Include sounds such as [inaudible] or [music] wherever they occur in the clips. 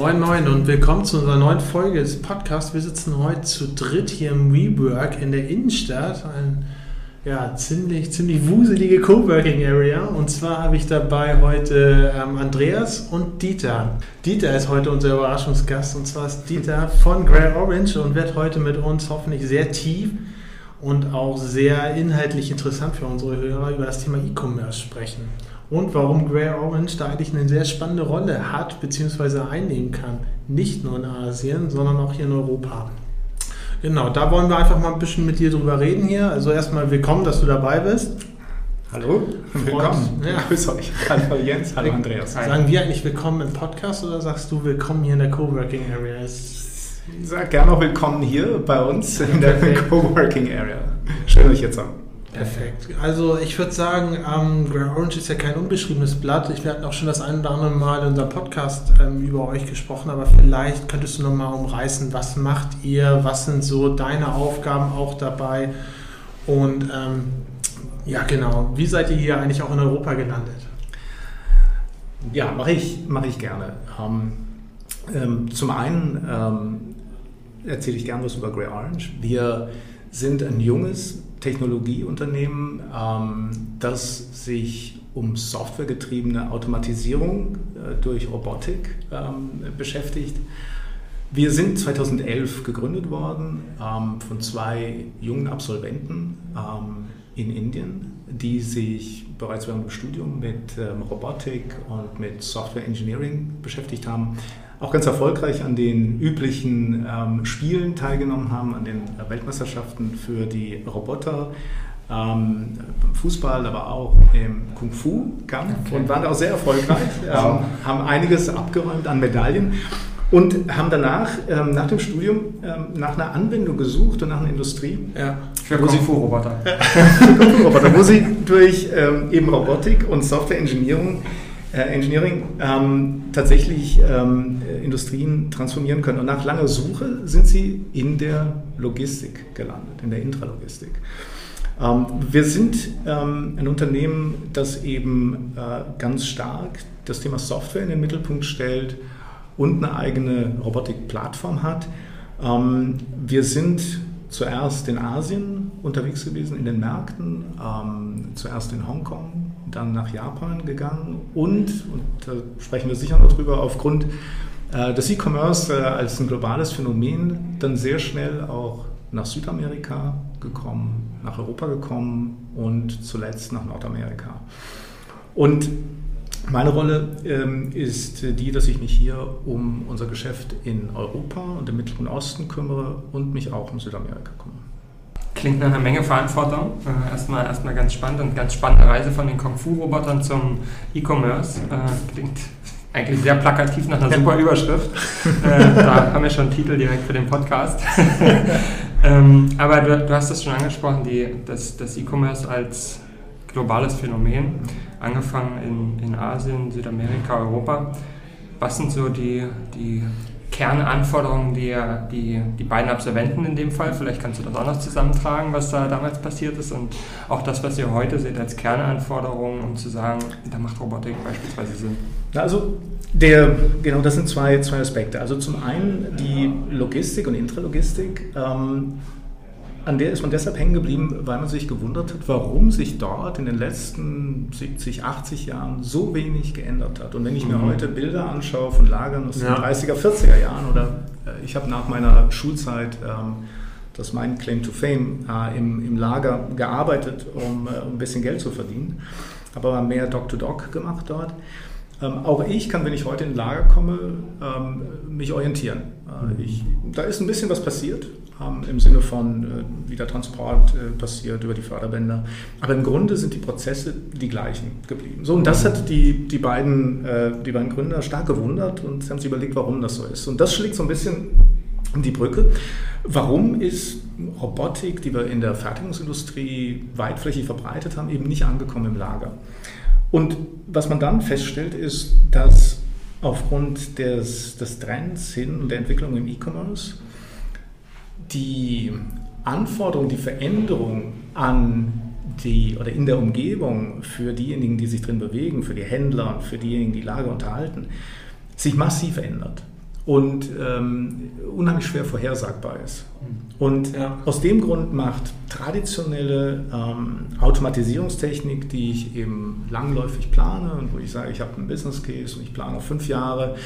Moin Moin und willkommen zu unserer neuen Folge des Podcasts. Wir sitzen heute zu dritt hier im WeWork in der Innenstadt. Ein ja, ziemlich, ziemlich wuselige Coworking Area. Und zwar habe ich dabei heute ähm, Andreas und Dieter. Dieter ist heute unser Überraschungsgast und zwar ist Dieter von Grey Orange und wird heute mit uns hoffentlich sehr tief und auch sehr inhaltlich interessant für unsere Hörer über das Thema E-Commerce sprechen. Und warum Grey Orange da eigentlich eine sehr spannende Rolle hat bzw. einnehmen kann. Nicht nur in Asien, sondern auch hier in Europa. Genau, da wollen wir einfach mal ein bisschen mit dir drüber reden hier. Also erstmal willkommen, dass du dabei bist. Hallo, willkommen. Ja. Grüß euch. Hallo Jens, hallo Andreas. Sagen wir eigentlich willkommen im Podcast oder sagst du willkommen hier in der Coworking Area? Ich sage gerne auch willkommen hier bei uns in der Coworking Area. Schön, euch jetzt haben. Perfekt. Also ich würde sagen, ähm, Grey Orange ist ja kein unbeschriebenes Blatt. Ich, hatten auch schon das ein oder andere Mal in unserem Podcast ähm, über euch gesprochen, aber vielleicht könntest du nochmal umreißen, was macht ihr, was sind so deine Aufgaben auch dabei und ähm, ja genau, wie seid ihr hier eigentlich auch in Europa gelandet? Ja, mache ich, mach ich gerne. Ähm, ähm, zum einen ähm, erzähle ich gerne was über Grey Orange. Wir sind ein junges Technologieunternehmen, ähm, das sich um softwaregetriebene Automatisierung äh, durch Robotik ähm, beschäftigt. Wir sind 2011 gegründet worden ähm, von zwei jungen Absolventen ähm, in Indien, die sich bereits während dem Studium mit ähm, Robotik und mit Software Engineering beschäftigt haben auch ganz erfolgreich an den üblichen ähm, Spielen teilgenommen haben, an den Weltmeisterschaften für die Roboter, ähm, Fußball, aber auch im Kung Fu Kampf okay. und waren auch sehr erfolgreich, [laughs] ähm, haben einiges abgeräumt an Medaillen und haben danach, ähm, nach dem Studium, ähm, nach einer Anwendung gesucht und nach einer Industrie. Ja, für Kung Fu-Roboter. [laughs] Roboter, wo sie durch ähm, eben Robotik und Software Engineering äh, Engineering ähm, tatsächlich ähm, Industrien transformieren können. Und nach langer Suche sind sie in der Logistik gelandet, in der Intralogistik. Ähm, wir sind ähm, ein Unternehmen, das eben äh, ganz stark das Thema Software in den Mittelpunkt stellt und eine eigene Robotikplattform hat. Ähm, wir sind zuerst in Asien unterwegs gewesen, in den Märkten, ähm, zuerst in Hongkong, dann nach Japan gegangen und, und da sprechen wir sicher noch drüber, aufgrund äh, des E-Commerce äh, als ein globales Phänomen dann sehr schnell auch nach Südamerika gekommen, nach Europa gekommen und zuletzt nach Nordamerika. Und meine Rolle ähm, ist die, dass ich mich hier um unser Geschäft in Europa und im Mittleren Osten kümmere und mich auch um Südamerika kümmere. Klingt nach einer Menge Verantwortung. Äh, erstmal, erstmal ganz spannend und ganz spannende Reise von den Kung-Fu-Robotern zum E-Commerce. Äh, klingt [laughs] eigentlich sehr plakativ nach einer super Überschrift. [laughs] äh, da haben wir schon einen Titel direkt für den Podcast. [laughs] ähm, aber du, du, hast es schon angesprochen, die, das, das E-Commerce als globales Phänomen, angefangen in, in Asien, Südamerika, Europa. Was sind so die, die Kernanforderungen, die, die die beiden Absolventen in dem Fall, vielleicht kannst du das auch noch zusammentragen, was da damals passiert ist und auch das, was ihr heute seht als Kernanforderungen, um zu sagen, da macht Robotik beispielsweise Sinn. Also der, genau, das sind zwei, zwei Aspekte. Also zum einen die Logistik und Intralogistik. Ähm, an der ist man deshalb hängen geblieben, weil man sich gewundert hat, warum sich dort in den letzten 70, 80 Jahren so wenig geändert hat. Und wenn ich mir mhm. heute Bilder anschaue von Lagern aus ja. den 30er, 40er Jahren oder äh, ich habe nach meiner Schulzeit, ähm, das ist mein Claim to Fame, äh, im, im Lager gearbeitet, um, äh, um ein bisschen Geld zu verdienen, habe aber mehr Doc-to-Doc -Doc gemacht dort. Ähm, auch ich kann, wenn ich heute in Lager komme, ähm, mich orientieren. Äh, ich, da ist ein bisschen was passiert ähm, im Sinne von, äh, wie der Transport äh, passiert über die Förderbänder. Aber im Grunde sind die Prozesse die gleichen geblieben. So, und das hat die, die, beiden, äh, die beiden Gründer stark gewundert und sie haben sich überlegt, warum das so ist. Und das schlägt so ein bisschen die Brücke. Warum ist Robotik, die wir in der Fertigungsindustrie weitflächig verbreitet haben, eben nicht angekommen im Lager? Und was man dann feststellt, ist, dass aufgrund des, des Trends hin und der Entwicklung im E-Commerce die Anforderung, die Veränderung an die oder in der Umgebung für diejenigen, die sich drin bewegen, für die Händler und für diejenigen, die Lager unterhalten, sich massiv ändert und ähm, unheimlich schwer vorhersagbar ist. Und ja. aus dem Grund macht traditionelle ähm, Automatisierungstechnik, die ich eben langläufig plane und wo ich sage, ich habe einen Business Case und ich plane auf fünf Jahre,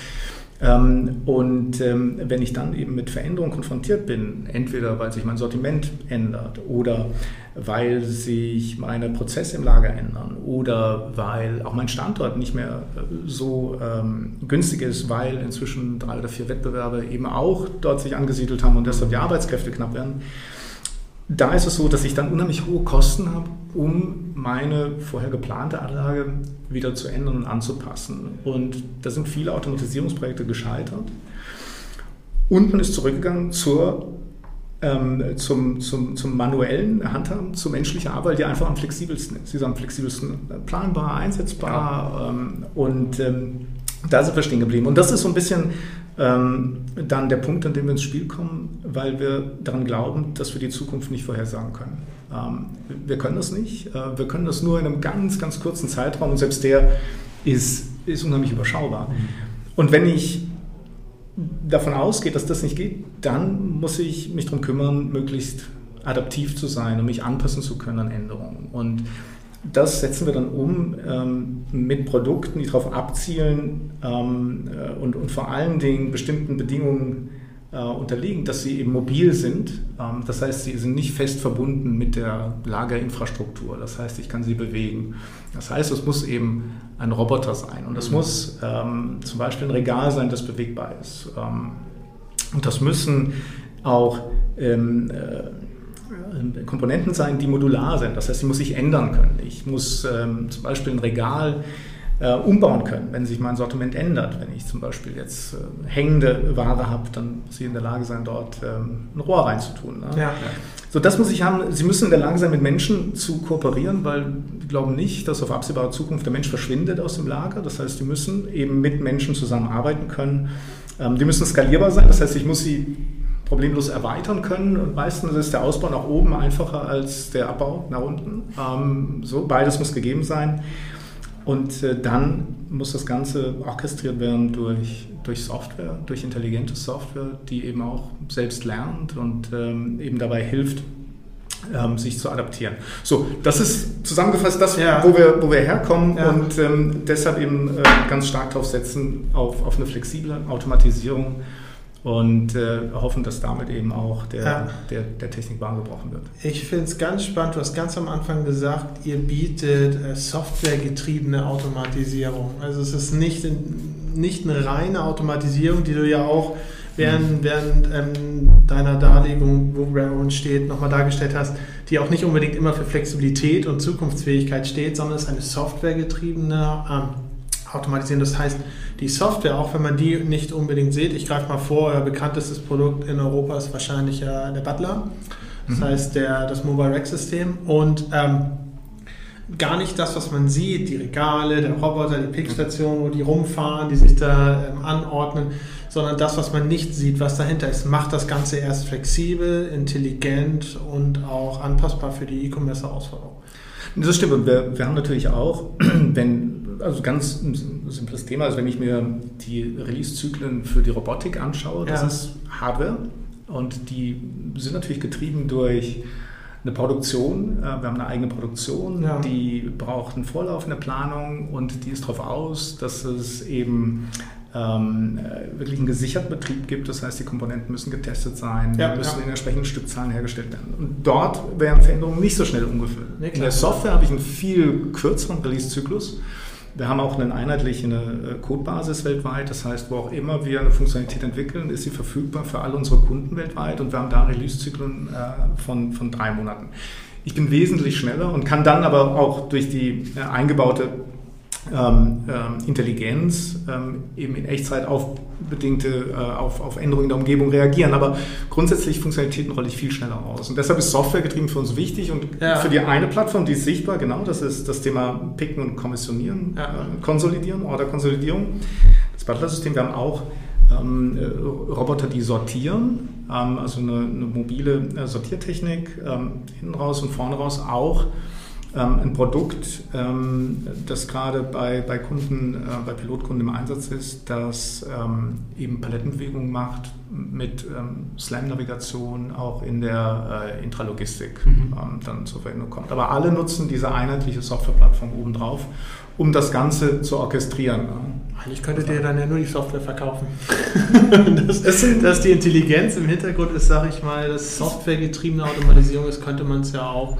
und ähm, wenn ich dann eben mit Veränderungen konfrontiert bin, entweder weil sich mein Sortiment ändert oder weil sich meine Prozesse im Lager ändern oder weil auch mein Standort nicht mehr äh, so ähm, günstig ist, weil inzwischen drei oder vier Wettbewerber eben auch dort sich angesiedelt haben und deshalb die Arbeitskräfte knapp werden, da ist es so, dass ich dann unheimlich hohe Kosten habe, um meine vorher geplante Anlage wieder zu ändern und anzupassen. Und da sind viele Automatisierungsprojekte gescheitert. Und man ist zurückgegangen zur, ähm, zum, zum, zum manuellen Handhaben, zur menschlichen Arbeit, die einfach am flexibelsten ist. Sie ist am flexibelsten planbar, einsetzbar ja. ähm, und ähm, da sind wir stehen geblieben. Und das ist so ein bisschen dann der Punkt, an dem wir ins Spiel kommen, weil wir daran glauben, dass wir die Zukunft nicht vorhersagen können. Ähm, wir können das nicht. Äh, wir können das nur in einem ganz, ganz kurzen Zeitraum und selbst der ist, ist unheimlich überschaubar. Mhm. Und wenn ich davon ausgehe, dass das nicht geht, dann muss ich mich darum kümmern, möglichst adaptiv zu sein und mich anpassen zu können an Änderungen. Und das setzen wir dann um ähm, mit Produkten, die darauf abzielen ähm, äh, und, und, vor allen Dingen bestimmten Bedingungen äh, unterliegen, dass sie eben mobil sind. Ähm, das heißt, sie sind nicht fest verbunden mit der Lagerinfrastruktur. Das heißt, ich kann sie bewegen. Das heißt, es muss eben ein Roboter sein und es mhm. muss ähm, zum Beispiel ein Regal sein, das bewegbar ist. Ähm, und das müssen auch ähm, äh, äh, Komponenten sein, die modular sind. Das heißt, sie muss sich ändern können. Ich muss ähm, zum Beispiel ein Regal äh, umbauen können, wenn sich mein Sortiment ändert. Wenn ich zum Beispiel jetzt äh, hängende Ware habe, dann muss ich in der Lage sein, dort ähm, ein Rohr reinzutun. Ne? Ja. So, das muss ich haben. Sie müssen in der Lage sein, mit Menschen zu kooperieren, weil wir glauben nicht, dass auf absehbare Zukunft der Mensch verschwindet aus dem Lager. Das heißt, die müssen eben mit Menschen zusammenarbeiten können. Ähm, die müssen skalierbar sein. Das heißt, ich muss sie problemlos erweitern können. Und meistens ist der Ausbau nach oben einfacher als der Abbau nach unten. Ähm, so, beides muss gegeben sein. Und äh, dann muss das Ganze orchestriert werden durch, durch Software, durch intelligente Software, die eben auch selbst lernt und ähm, eben dabei hilft, ähm, sich zu adaptieren. So, das ist zusammengefasst das, ja. wo, wir, wo wir herkommen ja. und ähm, deshalb eben äh, ganz stark darauf setzen, auf, auf eine flexible Automatisierung und äh, hoffen, dass damit eben auch der, ja. der, der Technik Bahn gebrochen wird. Ich finde es ganz spannend, du hast ganz am Anfang gesagt, ihr bietet äh, softwaregetriebene Automatisierung. Also es ist nicht, nicht eine reine Automatisierung, die du ja auch während, während ähm, deiner Darlegung, wo Railroad steht, nochmal dargestellt hast, die auch nicht unbedingt immer für Flexibilität und Zukunftsfähigkeit steht, sondern es ist eine softwaregetriebene ähm, Automatisieren. Das heißt, die Software, auch wenn man die nicht unbedingt sieht, ich greife mal vor, euer bekanntestes Produkt in Europa ist wahrscheinlich äh, der Butler. Das mhm. heißt, der, das Mobile Rack System. Und ähm, gar nicht das, was man sieht, die Regale, der Roboter, die Pickstation, wo die rumfahren, die sich da ähm, anordnen, sondern das, was man nicht sieht, was dahinter ist, macht das Ganze erst flexibel, intelligent und auch anpassbar für die E-Commerce-Herausforderungen. Das stimmt. Und wir, wir haben natürlich auch, [clears throat] wenn also ganz ein simples Thema. Also wenn ich mir die Release-Zyklen für die Robotik anschaue, das ja. ist Hardware und die sind natürlich getrieben durch eine Produktion. Äh, wir haben eine eigene Produktion, ja. die braucht eine vorlaufende Planung und die ist darauf aus, dass es eben ähm, äh, wirklich einen gesicherten Betrieb gibt. Das heißt, die Komponenten müssen getestet sein, ja, müssen ja. in entsprechenden Stückzahlen hergestellt werden. Und dort werden Veränderungen nicht so schnell umgefüllt. Nee, in der Software habe ich einen viel kürzeren Release-Zyklus. Wir haben auch eine einheitliche äh, Codebasis weltweit. Das heißt, wo auch immer wir eine Funktionalität entwickeln, ist sie verfügbar für alle unsere Kunden weltweit. Und wir haben da Release-Zyklen äh, von, von drei Monaten. Ich bin wesentlich schneller und kann dann aber auch durch die eingebaute ähm, ähm, Intelligenz ähm, eben in Echtzeit auf bedingte äh, auf, auf Änderungen der Umgebung reagieren. Aber grundsätzlich Funktionalitäten rolle ich viel schneller aus. Und deshalb ist Software getrieben für uns wichtig und ja. für die eine Plattform, die ist sichtbar, genau, das ist das Thema Picken und Kommissionieren, ja. äh, Konsolidieren, Order-Konsolidierung. Das Butler-System, wir haben auch ähm, äh, Roboter, die sortieren, ähm, also eine, eine mobile äh, Sortiertechnik, ähm, hinten raus und vorne raus auch ein Produkt, ähm, das gerade bei, bei Kunden, äh, bei Pilotkunden im Einsatz ist, das ähm, eben Palettenbewegung macht mit Slam-Navigation auch in der äh, Intralogistik mhm. dann zur Verwendung kommt. Aber alle nutzen diese einheitliche Softwareplattform obendrauf, um das Ganze zu orchestrieren. Eigentlich könntet ihr dann ja nur die Software verkaufen. [laughs] das, dass die Intelligenz im Hintergrund ist, sage ich mal, dass softwaregetriebene Automatisierung ist, könnte man es ja auch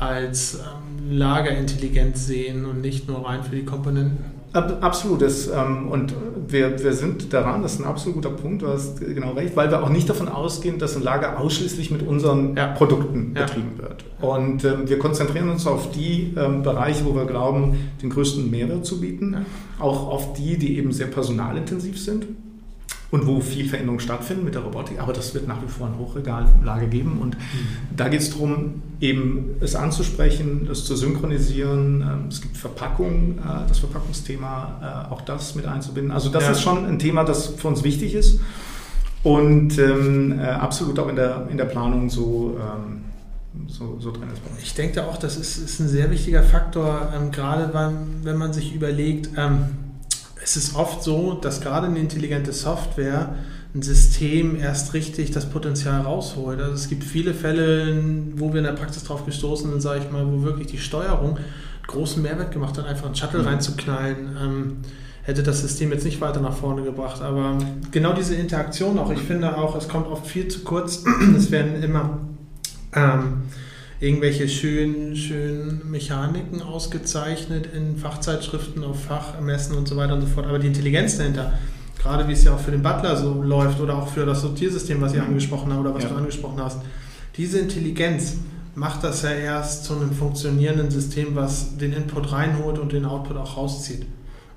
als ähm, Lagerintelligenz sehen und nicht nur rein für die Komponenten. Absolut. Das, ähm, und wir, wir sind daran, das ist ein absolut guter Punkt, du hast genau recht, weil wir auch nicht davon ausgehen, dass ein Lager ausschließlich mit unseren ja. Produkten ja. betrieben wird. Und ähm, wir konzentrieren uns auf die ähm, Bereiche, wo wir glauben, den größten Mehrwert zu bieten, ja. auch auf die, die eben sehr personalintensiv sind und wo viel Veränderung stattfindet mit der Robotik. Aber das wird nach wie vor eine Hochregallage geben. Und mhm. da geht es darum, eben es anzusprechen, es zu synchronisieren. Ähm, es gibt Verpackung, äh, das Verpackungsthema, äh, auch das mit einzubinden. Also das ja. ist schon ein Thema, das für uns wichtig ist und ähm, äh, absolut auch in der, in der Planung so ähm, so, so, drin ist. Ich denke auch, das ist, ist ein sehr wichtiger Faktor, ähm, gerade wenn, wenn man sich überlegt, ähm, es ist oft so, dass gerade eine intelligente Software ein System erst richtig das Potenzial rausholt. Also es gibt viele Fälle, wo wir in der Praxis drauf gestoßen sind, sage ich mal, wo wirklich die Steuerung großen Mehrwert gemacht hat, einfach einen Shuttle mhm. reinzuknallen. Ähm, hätte das System jetzt nicht weiter nach vorne gebracht. Aber genau diese Interaktion auch, ich finde auch, es kommt oft viel zu kurz. [clears throat] es werden immer ähm, irgendwelche schönen, schönen Mechaniken ausgezeichnet in Fachzeitschriften, auf Fachmessen und so weiter und so fort. Aber die Intelligenz dahinter, gerade wie es ja auch für den Butler so läuft oder auch für das Sortiersystem, was ihr angesprochen habt oder was ja. du angesprochen hast, diese Intelligenz macht das ja erst zu einem funktionierenden System, was den Input reinholt und den Output auch rauszieht.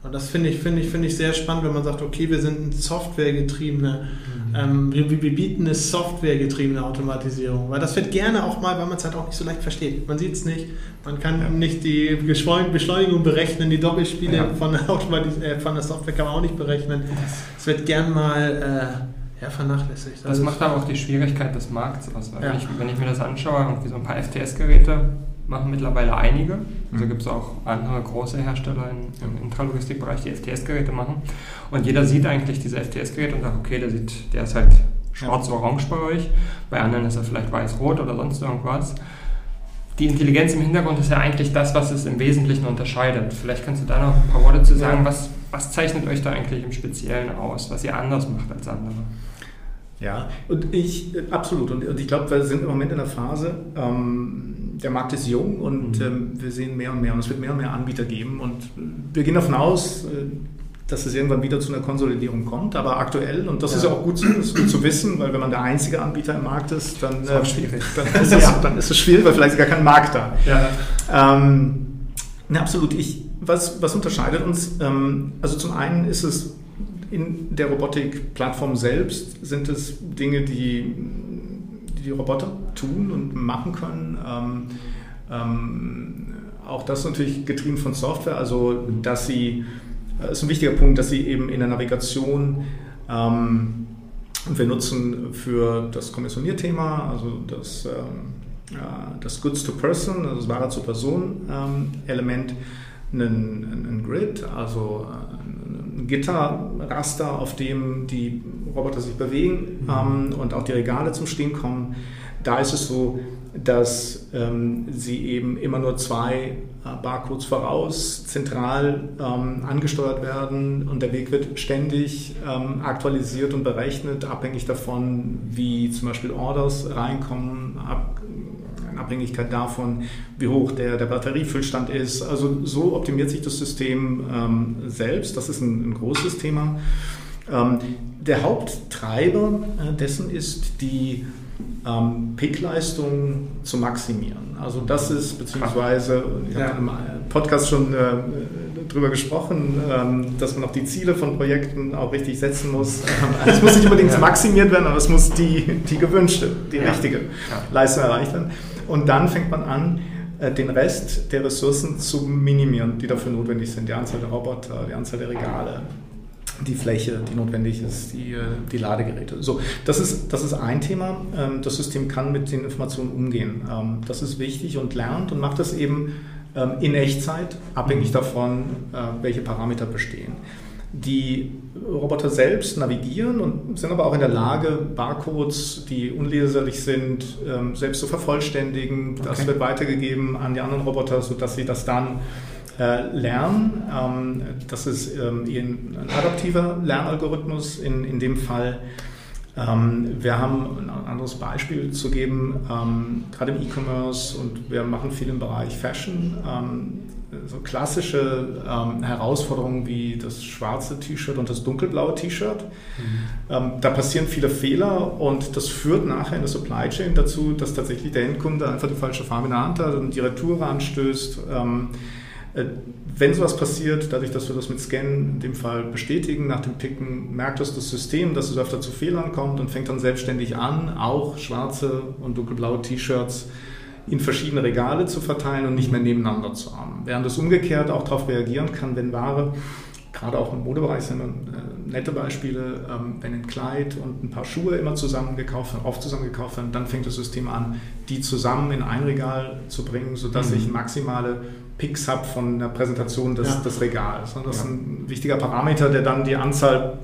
Und das finde ich, finde ich, finde ich sehr spannend, wenn man sagt, okay, wir sind eine softwaregetriebene, mhm. ähm, wir, wir, bieten eine softwaregetriebene Automatisierung. Weil das wird gerne auch mal, weil man es halt auch nicht so leicht versteht. Man sieht es nicht, man kann ja. nicht die Beschleunigung berechnen, die Doppelspiele ja. von, der äh, von der Software kann man auch nicht berechnen. Es wird gern mal äh, ja, vernachlässigt. Das also macht aber auch die Schwierigkeit des Markts aus. Weil ich, wenn ich mir das anschaue, irgendwie so ein paar FTS-Geräte machen mittlerweile einige. Also mhm. gibt es auch andere große Hersteller im, im Intralogistikbereich, die FTS-Geräte machen. Und jeder sieht eigentlich diese FTS-Geräte und sagt, okay, der, sieht, der ist halt schwarz-orange bei euch. Bei anderen ist er vielleicht weiß-rot oder sonst irgendwas. Die Intelligenz im Hintergrund ist ja eigentlich das, was es im Wesentlichen unterscheidet. Vielleicht kannst du da noch ein paar Worte zu sagen. Was, was zeichnet euch da eigentlich im Speziellen aus, was ihr anders macht als andere? Ja, und ich, absolut. Und, und ich glaube, wir sind im Moment in der Phase, ähm, der Markt ist jung und mhm. ähm, wir sehen mehr und mehr und es wird mehr und mehr Anbieter geben. Und wir gehen davon aus, äh, dass es irgendwann wieder zu einer Konsolidierung kommt. Aber aktuell, und das ja. ist ja auch gut, gut, zu wissen, weil wenn man der einzige Anbieter im Markt ist, dann, äh, schwierig. dann, ist, es, [laughs] ja. dann ist es schwierig, weil vielleicht ist gar kein Markt da. Ja. Ähm, ne, absolut. Ich, was, was unterscheidet uns? Ähm, also zum einen ist es in der Robotikplattform selbst sind es Dinge, die die Roboter tun und machen können. Ähm, ähm, auch das natürlich getrieben von Software, also dass sie, das ist ein wichtiger Punkt, dass sie eben in der Navigation, ähm, wir nutzen für das Kommissionierthema, also das, ähm, ja, das Goods to Person, also das Ware zu Person ähm, Element, einen, einen Grid, also ein Gitterraster, auf dem die Roboter sich bewegen mhm. ähm, und auch die Regale zum Stehen kommen. Da ist es so, dass ähm, sie eben immer nur zwei äh, Barcodes voraus zentral ähm, angesteuert werden und der Weg wird ständig ähm, aktualisiert und berechnet, abhängig davon, wie zum Beispiel Orders reinkommen, ab, in Abhängigkeit davon, wie hoch der, der Batteriefüllstand ist. Also so optimiert sich das System ähm, selbst. Das ist ein, ein großes Thema. Ähm, der Haupttreiber äh, dessen ist die ähm, Peakleistung zu maximieren. Also das ist, beziehungsweise, ich ja. habe im Podcast schon äh, drüber gesprochen, ähm, dass man auch die Ziele von Projekten auch richtig setzen muss. Also es muss nicht unbedingt ja. maximiert werden, aber es muss die, die gewünschte, die ja. richtige. Leistung erreicht werden. Und dann fängt man an, äh, den Rest der Ressourcen zu minimieren, die dafür notwendig sind. Die Anzahl der Roboter, die Anzahl der Regale, die Fläche, die notwendig ist, die, äh, die Ladegeräte. So, das ist, das ist ein Thema. Ähm, das System kann mit den Informationen umgehen. Ähm, das ist wichtig und lernt und macht das eben ähm, in Echtzeit, abhängig mhm. davon, äh, welche Parameter bestehen. Die Roboter selbst navigieren und sind aber auch in der Lage, Barcodes, die unleserlich sind, selbst zu vervollständigen. Das okay. wird weitergegeben an die anderen Roboter, sodass sie das dann äh, lernen. Ähm, das ist ähm, ein adaptiver Lernalgorithmus in, in dem Fall. Ähm, wir haben ein anderes Beispiel zu geben, gerade im E-Commerce und wir machen viel im Bereich Fashion. So klassische Herausforderungen wie das schwarze T-Shirt und das dunkelblaue T-Shirt. Mhm. da passieren viele Fehler und das führt nachher in der Supply Chain dazu, dass tatsächlich der Endkunde einfach die falsche Farbe in der Hand hat und die Retour anstößt. Äh, wenn sowas passiert, dadurch, dass wir das mit Scan in dem Fall bestätigen, nach dem Picken, merkt das das System, dass es öfter zu Fehlern kommt und fängt dann selbstständig an, auch schwarze und dunkelblaue T-Shirts in verschiedene Regale zu verteilen und nicht mehr nebeneinander zu haben. Während es umgekehrt auch darauf reagieren kann, wenn Ware, gerade auch im Modebereich sind äh, nette Beispiele, ähm, wenn ein Kleid und ein paar Schuhe immer zusammen gekauft werden, oft zusammen gekauft werden, dann fängt das System an, die zusammen in ein Regal zu bringen, sodass mhm. ich maximale Picks habe von der Präsentation des, ja. des Regals. Das ist ein wichtiger Parameter, der dann die Anzahl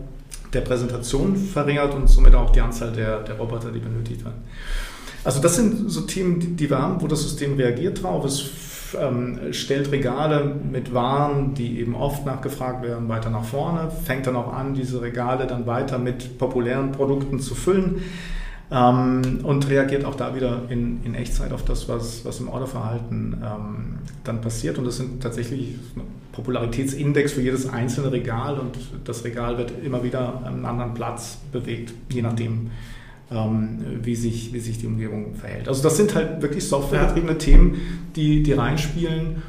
der Präsentationen verringert und somit auch die Anzahl der, der Roboter, die benötigt werden. Also das sind so Themen, die, wir haben, wo das System reagiert drauf. Es ähm, stellt Regale mit Waren, die eben oft nachgefragt werden, weiter nach vorne, fängt dann auch an, diese Regale dann weiter mit populären Produkten zu füllen ähm, und reagiert auch da wieder in, in Echtzeit auf das, was, was im Orderverhalten ähm, dann passiert. Und das sind tatsächlich Popularitätsindex für jedes einzelne Regal und das Regal wird immer wieder an einen anderen Platz bewegt, je nachdem, ähm, wie, sich, wie sich die Umgebung verhält. Also das sind halt wirklich softwaregetriebene. Themen, die, die reinspielen.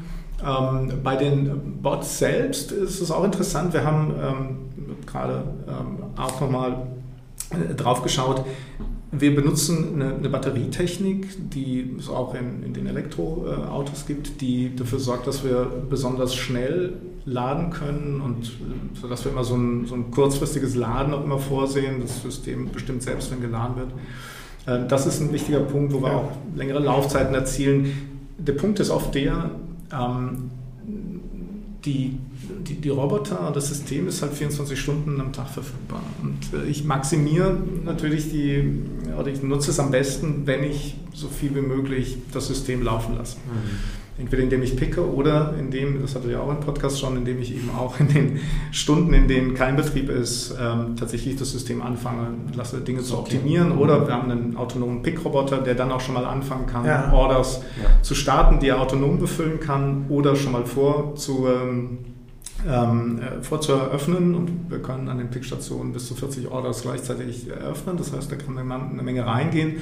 Ähm, bei den Bots selbst ist es auch interessant. Wir haben ähm, gerade auch nochmal äh, drauf geschaut, wir benutzen eine, eine, Batterietechnik, die es auch in, in den Elektroautos gibt, die dafür sorgt, dass wir besonders schnell laden können und äh, sodass wir immer so ein, so ein kurzfristiges Laden auch immer vorsehen. Das System bestimmt selbst, wenn geladen wird. Äh, das ist ein wichtiger Punkt, wo wir auch längere Laufzeiten erzielen. Der Punkt ist oft der, ähm, die, die, die, Roboter das System ist halt 24 Stunden am Tag verfügbar. Und äh, ich maximiere natürlich die, oder ich nutze es am besten, wenn ich so viel wie möglich das System laufen lasse. Mhm. Entweder indem ich picke oder indem, das hatte ja auch im Podcast schon, indem ich eben auch in den Stunden, in denen kein Betrieb ist, ähm, tatsächlich das System anfange, lasse Dinge zu optimieren. Oder wir haben einen autonomen Pick-Roboter, der dann auch schon mal anfangen kann, ja. Orders ja. zu starten, die er autonom befüllen kann oder schon mal vor zu ähm, ähm, äh, vorzueröffnen und wir können an den Pickstationen bis zu 40 Orders gleichzeitig eröffnen. Das heißt, da kann eine Menge reingehen,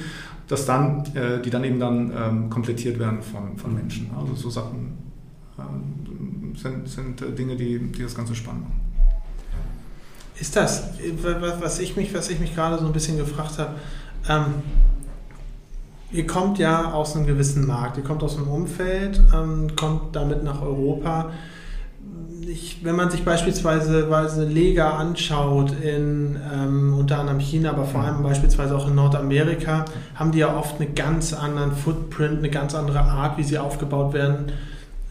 dass dann, äh, die dann eben dann ähm, komplettiert werden von, von Menschen. Also so Sachen ähm, sind, sind äh, Dinge, die, die das Ganze spannend machen. Ist das, was ich mich, was ich mich gerade so ein bisschen gefragt habe, ähm, ihr kommt ja aus einem gewissen Markt, ihr kommt aus einem Umfeld, ähm, kommt damit nach Europa ich, wenn man sich beispielsweise Lega anschaut, in ähm, unter anderem China, aber vor allem beispielsweise auch in Nordamerika, haben die ja oft einen ganz anderen Footprint, eine ganz andere Art, wie sie aufgebaut werden,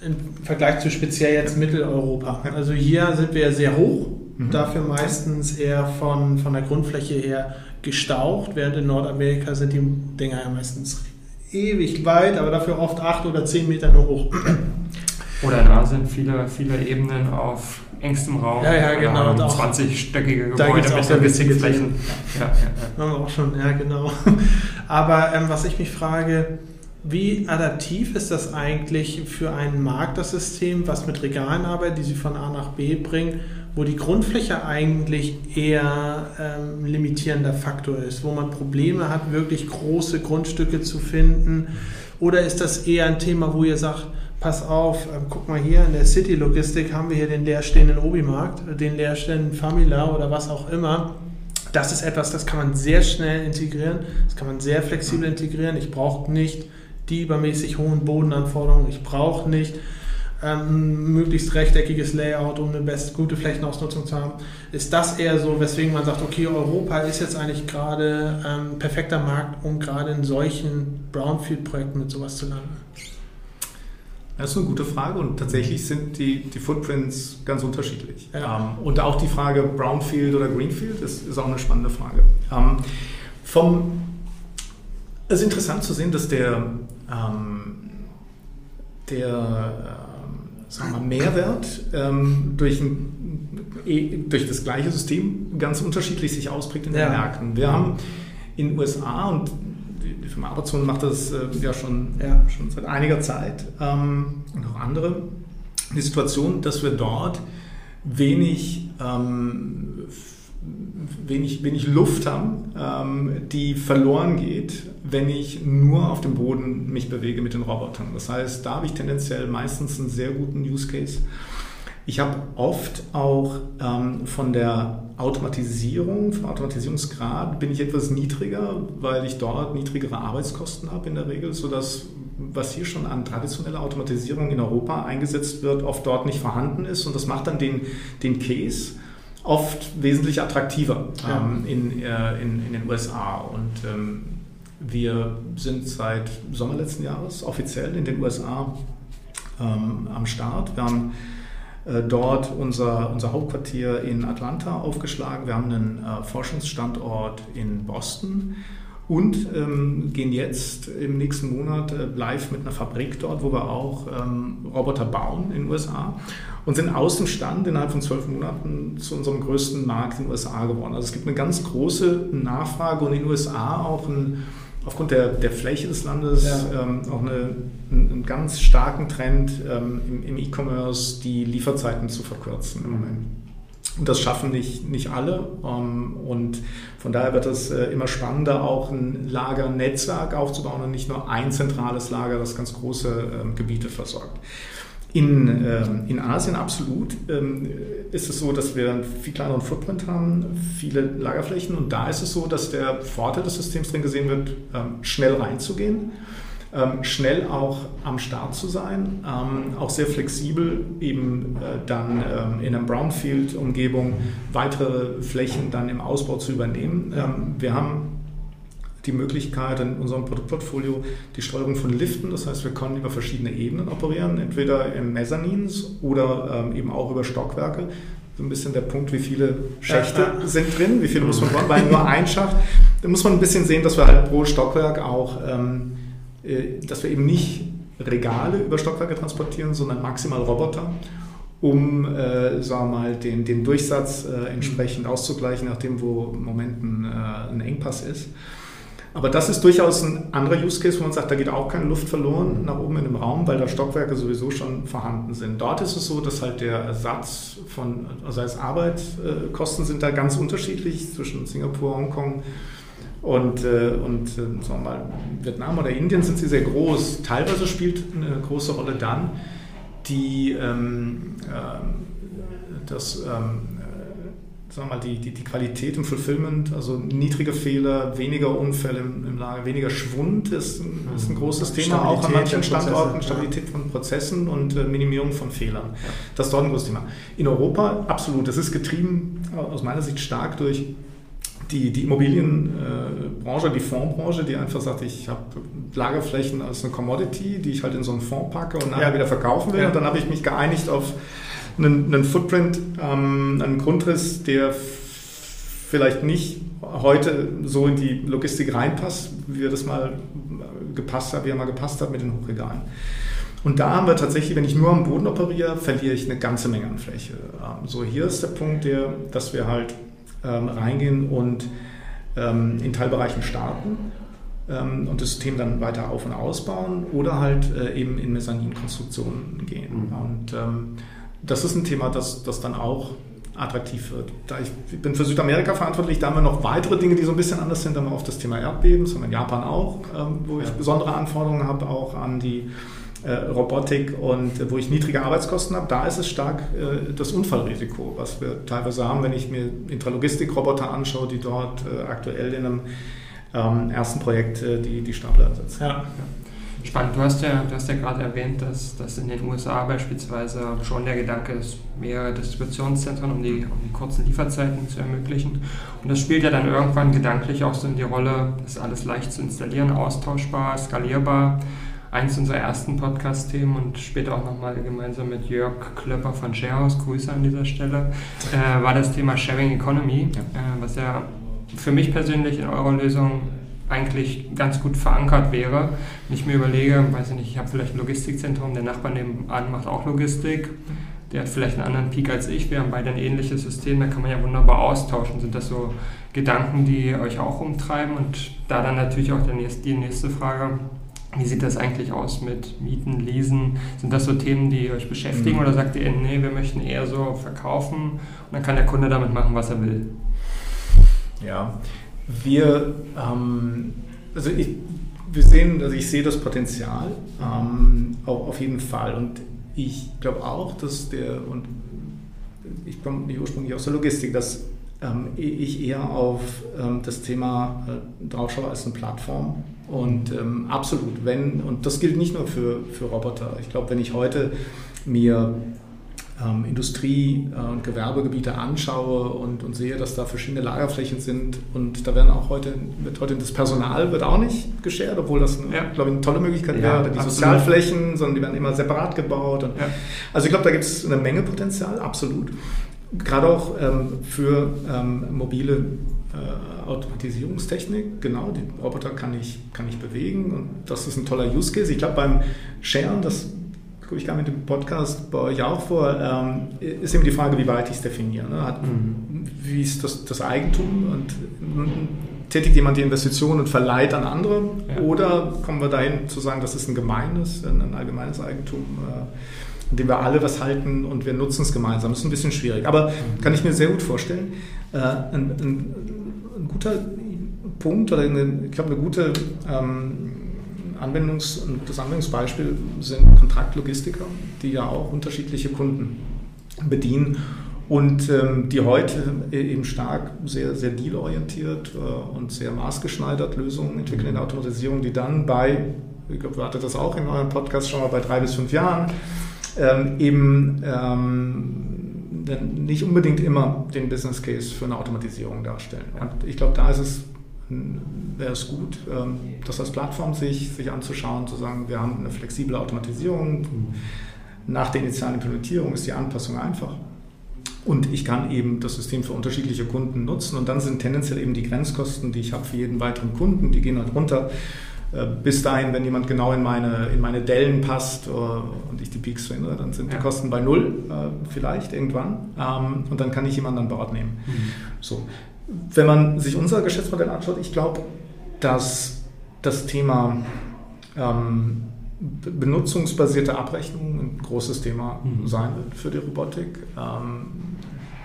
im Vergleich zu speziell jetzt Mitteleuropa. Also hier sind wir ja sehr hoch, mhm. dafür meistens eher von, von der Grundfläche her gestaucht, während in Nordamerika sind die Dinger ja meistens ewig weit, aber dafür oft acht oder zehn Meter nur hoch. Oder da sind viele, viele Ebenen auf engstem Raum. Ja, ja, genau. 20-stöckige Gebäude mit sehr winzigen Flächen. Ja, ja, ja. Haben wir auch schon, ja, genau. [laughs] Aber ähm, was ich mich frage, Wie adaptiv ist das eigentlich für einen Markt, das System, was mit Regalen arbeitet, die Sie von A nach B bringen, wo die Grundfläche eigentlich eher ähm, limitierender Faktor ist, wo man Probleme hat, wirklich große Grundstücke zu finden? Oder ist das eher ein Thema, wo ihr sagt, pass auf, äh, guck mal hier in der City-Logistik haben wir hier den leerstehenden Obi-Markt, den leerstehenden Famila oder was auch immer. Das ist etwas, das kann man sehr schnell integrieren, das kann man sehr flexibel integrieren. Ich brauche nicht die übermäßig hohen Bodenanforderungen. Ich brauche nicht ähm, möglichst rechteckiges Layout, um eine best, gute Flächenausnutzung zu haben. Ist das eher so, weswegen man sagt, okay, Europa ist jetzt eigentlich gerade ein ähm, perfekter Markt, um gerade in solchen Brownfield-Projekten mit sowas zu landen? Das ist eine gute Frage und tatsächlich sind die, die Footprints ganz unterschiedlich. Ja. Ähm, und auch die Frage Brownfield oder Greenfield ist, ist auch eine spannende Frage. Ähm, vom, es ist interessant zu sehen, dass der, ähm, der sagen wir, Mehrwert durch, ein, eh, durch das gleiche System ganz unterschiedlich sich ausprägt in den ja. Märkten. Wir haben in den USA und die Firma Amazon macht das äh, ja, schon, ja, schon seit einiger Zeit ähm, und auch andere. Die Situation, dass wir dort wenig, ähm, wenig, wenig Luft haben, ähm, die verloren geht, wenn ich nur auf dem Boden mich bewege mit den Robotern. Das heißt, da habe ich tendenziell meistens einen sehr guten Use Case. Ich habe oft auch ähm, von der Automatisierung, vom Automatisierungsgrad bin ich etwas niedriger, weil ich dort niedrigere Arbeitskosten habe in der Regel, sodass was hier schon an traditioneller Automatisierung in Europa eingesetzt wird, oft dort nicht vorhanden ist. Und das macht dann den, den Case oft wesentlich attraktiver ja. ähm, in, äh, in, in, den USA. Und ähm, wir sind seit Sommer letzten Jahres offiziell in den USA ähm, am Start. Wir haben dort unser, unser Hauptquartier in Atlanta aufgeschlagen. Wir haben einen äh, Forschungsstandort in Boston und ähm, gehen jetzt im nächsten Monat äh, live mit einer Fabrik dort, wo wir auch ähm, Roboter bauen in den USA und sind aus dem Stand innerhalb von zwölf Monaten zu unserem größten Markt in den USA geworden. Also es gibt eine ganz große Nachfrage und in den USA auch ein aufgrund der, der Fläche des Landes ja. ähm, auch eine, einen, ganz starken Trend ähm, im, im E-Commerce, die Lieferzeiten zu verkürzen im Moment. Und das schaffen nicht, nicht alle. Ähm, und von daher wird es äh, immer spannender, auch ein Lagernetzwerk aufzubauen und nicht nur ein zentrales Lager, das ganz große ähm, Gebiete versorgt. In, ähm, in Asien absolut ähm, ist es so, dass wir einen viel kleineren Footprint haben, viele Lagerflächen und da ist es so, dass der Vorteil des Systems drin gesehen wird, ähm, schnell reinzugehen, schnell auch am Start zu sein, auch sehr flexibel eben äh, dann in einer Brownfield-Umgebung weitere Flächen dann im Ausbau zu übernehmen. Wir haben die Möglichkeit in unserem Produktportfolio die Steuerung von Liften. Das heißt, wir können über verschiedene Ebenen operieren, entweder im Mezzanins oder ähm, eben auch über Stockwerke. So ein bisschen der Punkt, wie viele Schächte ja, ja. sind drin, wie viele muss man bauen, weil nur ein Schacht. Da muss man ein bisschen sehen, dass wir halt pro Stockwerk auch, ähm, äh, dass wir eben nicht Regale über Stockwerke transportieren, sondern maximal Roboter um äh, sagen wir mal, den, den Durchsatz äh, entsprechend auszugleichen, nachdem wo im Moment ein, äh, ein Engpass ist. Aber das ist durchaus ein anderer Use Case, wo man sagt, da geht auch keine Luft verloren nach oben in dem Raum, weil da Stockwerke sowieso schon vorhanden sind. Dort ist es so, dass halt der Ersatz von, also als Arbeitskosten sind da ganz unterschiedlich zwischen Singapur, Hongkong und, äh, und äh, sagen wir mal, Vietnam oder Indien sind sie sehr groß. Teilweise spielt eine große Rolle dann die, ähm, äh, das ähm, sagen wir mal, die, die, die Qualität im Fulfillment, also niedrige Fehler, weniger Unfälle im, im Lager, weniger Schwund ist, ein, ist ein mhm. großes Thema, auch an manchen Standorten, Stabilität ja. von Prozessen und äh, Minimierung von Fehlern. Ja. Das ist dort ein großes Thema. In Europa absolut, das ist getrieben aus meiner Sicht stark durch die, die Immobilienbranche, die Fondsbranche, die einfach sagt, ich habe Lagerflächen als eine Commodity, die ich halt in so einen Fonds packe und nachher ja. wieder verkaufen will. Und dann habe ich mich geeinigt auf einen, einen Footprint, ähm, einen Grundriss, der vielleicht nicht heute so in die Logistik reinpasst, wie wir das mal gepasst haben, wie er mal gepasst hat mit den Hochregalen. Und da haben wir tatsächlich, wenn ich nur am Boden operiere, verliere ich eine ganze Menge an Fläche. Ähm, so, hier ist der Punkt, der, dass wir halt ähm, reingehen und ähm, in Teilbereichen starten ähm, und das System dann weiter auf- und ausbauen oder halt äh, eben in Mezzaninkonstruktionen gehen. Mhm. Und ähm, das ist ein Thema, das, das dann auch attraktiv wird. Da ich bin für Südamerika verantwortlich, da haben wir noch weitere Dinge, die so ein bisschen anders sind. Da haben wir auf das Thema Erdbeben, das haben wir in Japan auch, ähm, wo ich besondere Anforderungen habe, auch an die äh, Robotik und äh, wo ich niedrige Arbeitskosten habe. Da ist es stark äh, das Unfallrisiko, was wir teilweise haben, wenn ich mir Intralogistik-Roboter anschaue, die dort aktuell in einem ähm, ersten Projekt die, die Stapler ersetzen. Ja. Spannend. Du hast ja, du hast ja gerade erwähnt, dass, dass in den USA beispielsweise schon der Gedanke ist, mehrere Distributionszentren, um die, um die kurzen Lieferzeiten zu ermöglichen. Und das spielt ja dann irgendwann gedanklich auch so in die Rolle, ist alles leicht zu installieren, austauschbar, skalierbar. Eins unserer ersten Podcast-Themen und später auch nochmal gemeinsam mit Jörg Klöpper von Sharehouse, Grüße an dieser Stelle, äh, war das Thema Sharing Economy, ja. äh, was ja für mich persönlich in eurer Lösung eigentlich ganz gut verankert wäre. Wenn ich mir überlege, weiß ich nicht, ich habe vielleicht ein Logistikzentrum, der Nachbar nebenan macht auch Logistik, der hat vielleicht einen anderen Peak als ich, wir haben beide ein ähnliches System, da kann man ja wunderbar austauschen. Sind das so Gedanken, die euch auch umtreiben? Und da dann natürlich auch die nächste Frage, wie sieht das eigentlich aus mit Mieten, Leasen? Sind das so Themen, die euch beschäftigen mhm. oder sagt ihr, nee, wir möchten eher so verkaufen und dann kann der Kunde damit machen, was er will? Ja, wir, ähm, also ich, wir sehen, also ich sehe das Potenzial ähm, auf jeden Fall und ich glaube auch, dass der, und ich komme nicht ursprünglich aus der Logistik, dass ähm, ich eher auf ähm, das Thema äh, drauf schaue als eine Plattform. Und ähm, absolut, wenn, und das gilt nicht nur für, für Roboter. Ich glaube, wenn ich heute mir ähm, Industrie- äh, und Gewerbegebiete anschaue und, und sehe, dass da verschiedene Lagerflächen sind und da werden auch heute, wird heute das Personal wird auch nicht geschert, obwohl das, eine, ja. glaube ich, eine tolle Möglichkeit ja, wäre, oder die absolut. Sozialflächen, sondern die werden immer separat gebaut. Und, ja. Also ich glaube, da gibt es eine Menge Potenzial, absolut. Gerade auch ähm, für ähm, mobile äh, Automatisierungstechnik, genau, die Roboter kann ich, kann ich bewegen und das ist ein toller Use Case. Ich glaube, beim Sharen, das gucke ich gar mit dem Podcast bei euch auch vor, ähm, ist eben die Frage, wie weit ich es definiere. Ne? Hat, mhm. Wie ist das, das Eigentum und tätigt jemand die Investition und verleiht an andere? Ja. Oder kommen wir dahin zu sagen, das ist ein gemeines, ein allgemeines Eigentum, äh, in dem wir alle was halten und wir nutzen es gemeinsam? Das ist ein bisschen schwierig, aber mhm. kann ich mir sehr gut vorstellen. Äh, ein, ein, ein, guter Punkt oder eine, ich glaube, eine gute ähm, Anwendungs- das Anwendungsbeispiel sind Kontraktlogistiker, die ja auch unterschiedliche Kunden bedienen und ähm, die heute eben stark sehr, sehr dealorientiert äh, und sehr maßgeschneidert Lösungen entwickeln in der Automatisierung, die dann bei, ich glaube, ihr hattet das auch in eurem Podcast schon mal bei drei bis fünf Jahren, ähm, eben ähm, nicht unbedingt immer den Business Case für eine Automatisierung darstellen. Und ich glaube, da ist es wäre es gut, ähm, das als Plattform sich, sich anzuschauen, zu sagen, wir haben eine flexible Automatisierung. Nach der initialen Implementierung ist die Anpassung einfach. Und ich kann eben das System für unterschiedliche Kunden nutzen. Und dann sind tendenziell eben die Grenzkosten, die ich habe für jeden weiteren Kunden, die gehen halt runter. Äh, bis dahin, wenn jemand genau in meine, in meine Dellen passt uh, und ich die Peaks verändere, dann sind die Kosten bei null, uh, vielleicht irgendwann. Ähm, und dann kann ich jemanden an Bord nehmen. Mhm. So. Wenn man sich unser Geschäftsmodell anschaut, ich glaube, dass das Thema ähm, benutzungsbasierte Abrechnung ein großes Thema mhm. sein wird für die Robotik. Ähm,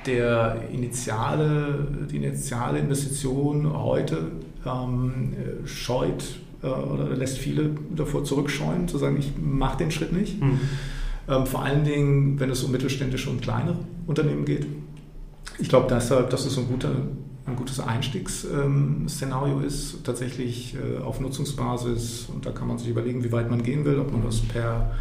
der initiale, die initiale Investition heute ähm, scheut äh, oder lässt viele davor zurückscheuen, zu sagen, ich mache den Schritt nicht. Mhm. Ähm, vor allen Dingen, wenn es um mittelständische und kleinere Unternehmen geht. Ich glaube, deshalb, das ist ein guter ein gutes Einstiegsszenario ist, tatsächlich äh, auf Nutzungsbasis. Und da kann man sich überlegen, wie weit man gehen will, ob man das per,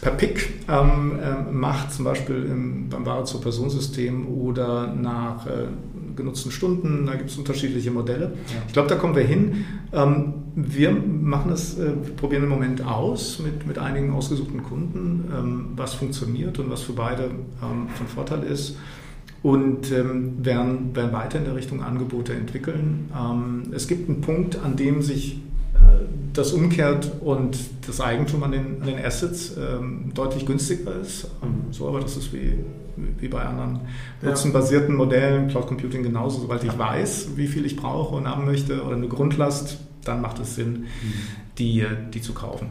per PIC ähm, äh, macht, zum Beispiel im, beim Ware zur Personensystem oder nach äh, genutzten Stunden. Da gibt es unterschiedliche Modelle. Ja. Ich glaube, da kommen wir hin. Ähm, wir machen das, äh, probieren im Moment aus mit, mit einigen ausgesuchten Kunden, ähm, was funktioniert und was für beide ähm, von Vorteil ist und ähm, werden, werden weiter in der Richtung Angebote entwickeln. Ähm, es gibt einen Punkt, an dem sich äh, das umkehrt und das Eigentum an den, an den Assets ähm, deutlich günstiger ist. Mhm. So, aber das ist wie, wie bei anderen nutzenbasierten Modellen, Cloud Computing genauso. Sobald ich weiß, wie viel ich brauche und haben möchte oder eine Grundlast dann macht es Sinn, mhm. die, die zu kaufen.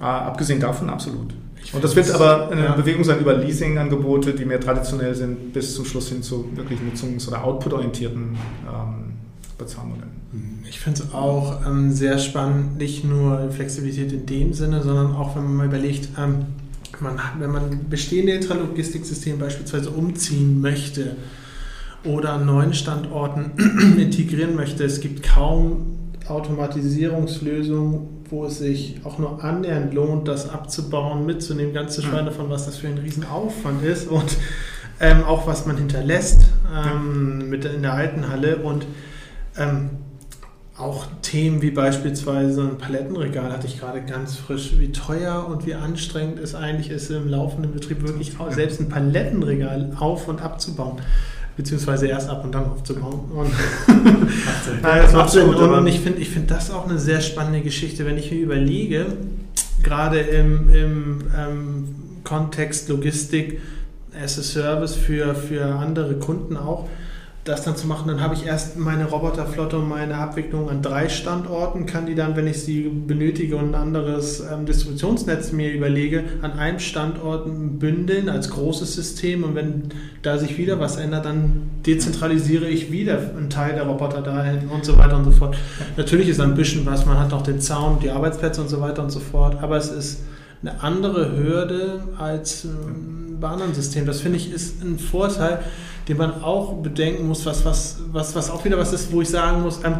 Äh, abgesehen davon absolut. Und das wird aber eine ja. Bewegung sein über Leasing-Angebote, die mehr traditionell sind, bis zum Schluss hin zu wirklich nutzungs- oder output-orientierten ähm, Bezahlmodellen. Mhm. Ich finde es auch ähm, sehr spannend, nicht nur Flexibilität in dem Sinne, sondern auch, wenn man mal überlegt, ähm, man, wenn man bestehende Intralogistiksysteme beispielsweise umziehen möchte oder an neuen Standorten [clears throat] integrieren möchte, es gibt kaum Automatisierungslösungen, wo es sich auch nur annähernd lohnt, das abzubauen, mitzunehmen, ganz zu schweigen davon, was das für ein Riesenaufwand ist und ähm, auch was man hinterlässt ähm, mit in der alten Halle und ähm, auch Themen wie beispielsweise ein Palettenregal hatte ich gerade ganz frisch, wie teuer und wie anstrengend es eigentlich ist, im laufenden Betrieb wirklich selbst ein Palettenregal auf- und abzubauen beziehungsweise erst ab und dann aufzubauen. Und, [laughs] Nein, das macht Sinn. Und ich finde ich find das auch eine sehr spannende Geschichte, wenn ich mir überlege, gerade im, im ähm, Kontext Logistik as a Service für, für andere Kunden auch, das dann zu machen, dann habe ich erst meine Roboterflotte und meine Abwicklung an drei Standorten, kann die dann, wenn ich sie benötige und ein anderes ähm, Distributionsnetz mir überlege, an einem Standort bündeln als großes System und wenn da sich wieder was ändert, dann dezentralisiere ich wieder einen Teil der Roboter dahin und so weiter und so fort. Natürlich ist ein bisschen was, man hat auch den Zaun, die Arbeitsplätze und so weiter und so fort, aber es ist eine andere Hürde als ähm, bei anderen Systemen. Das finde ich ist ein Vorteil den man auch bedenken muss, was, was, was, was auch wieder was ist, wo ich sagen muss, ähm,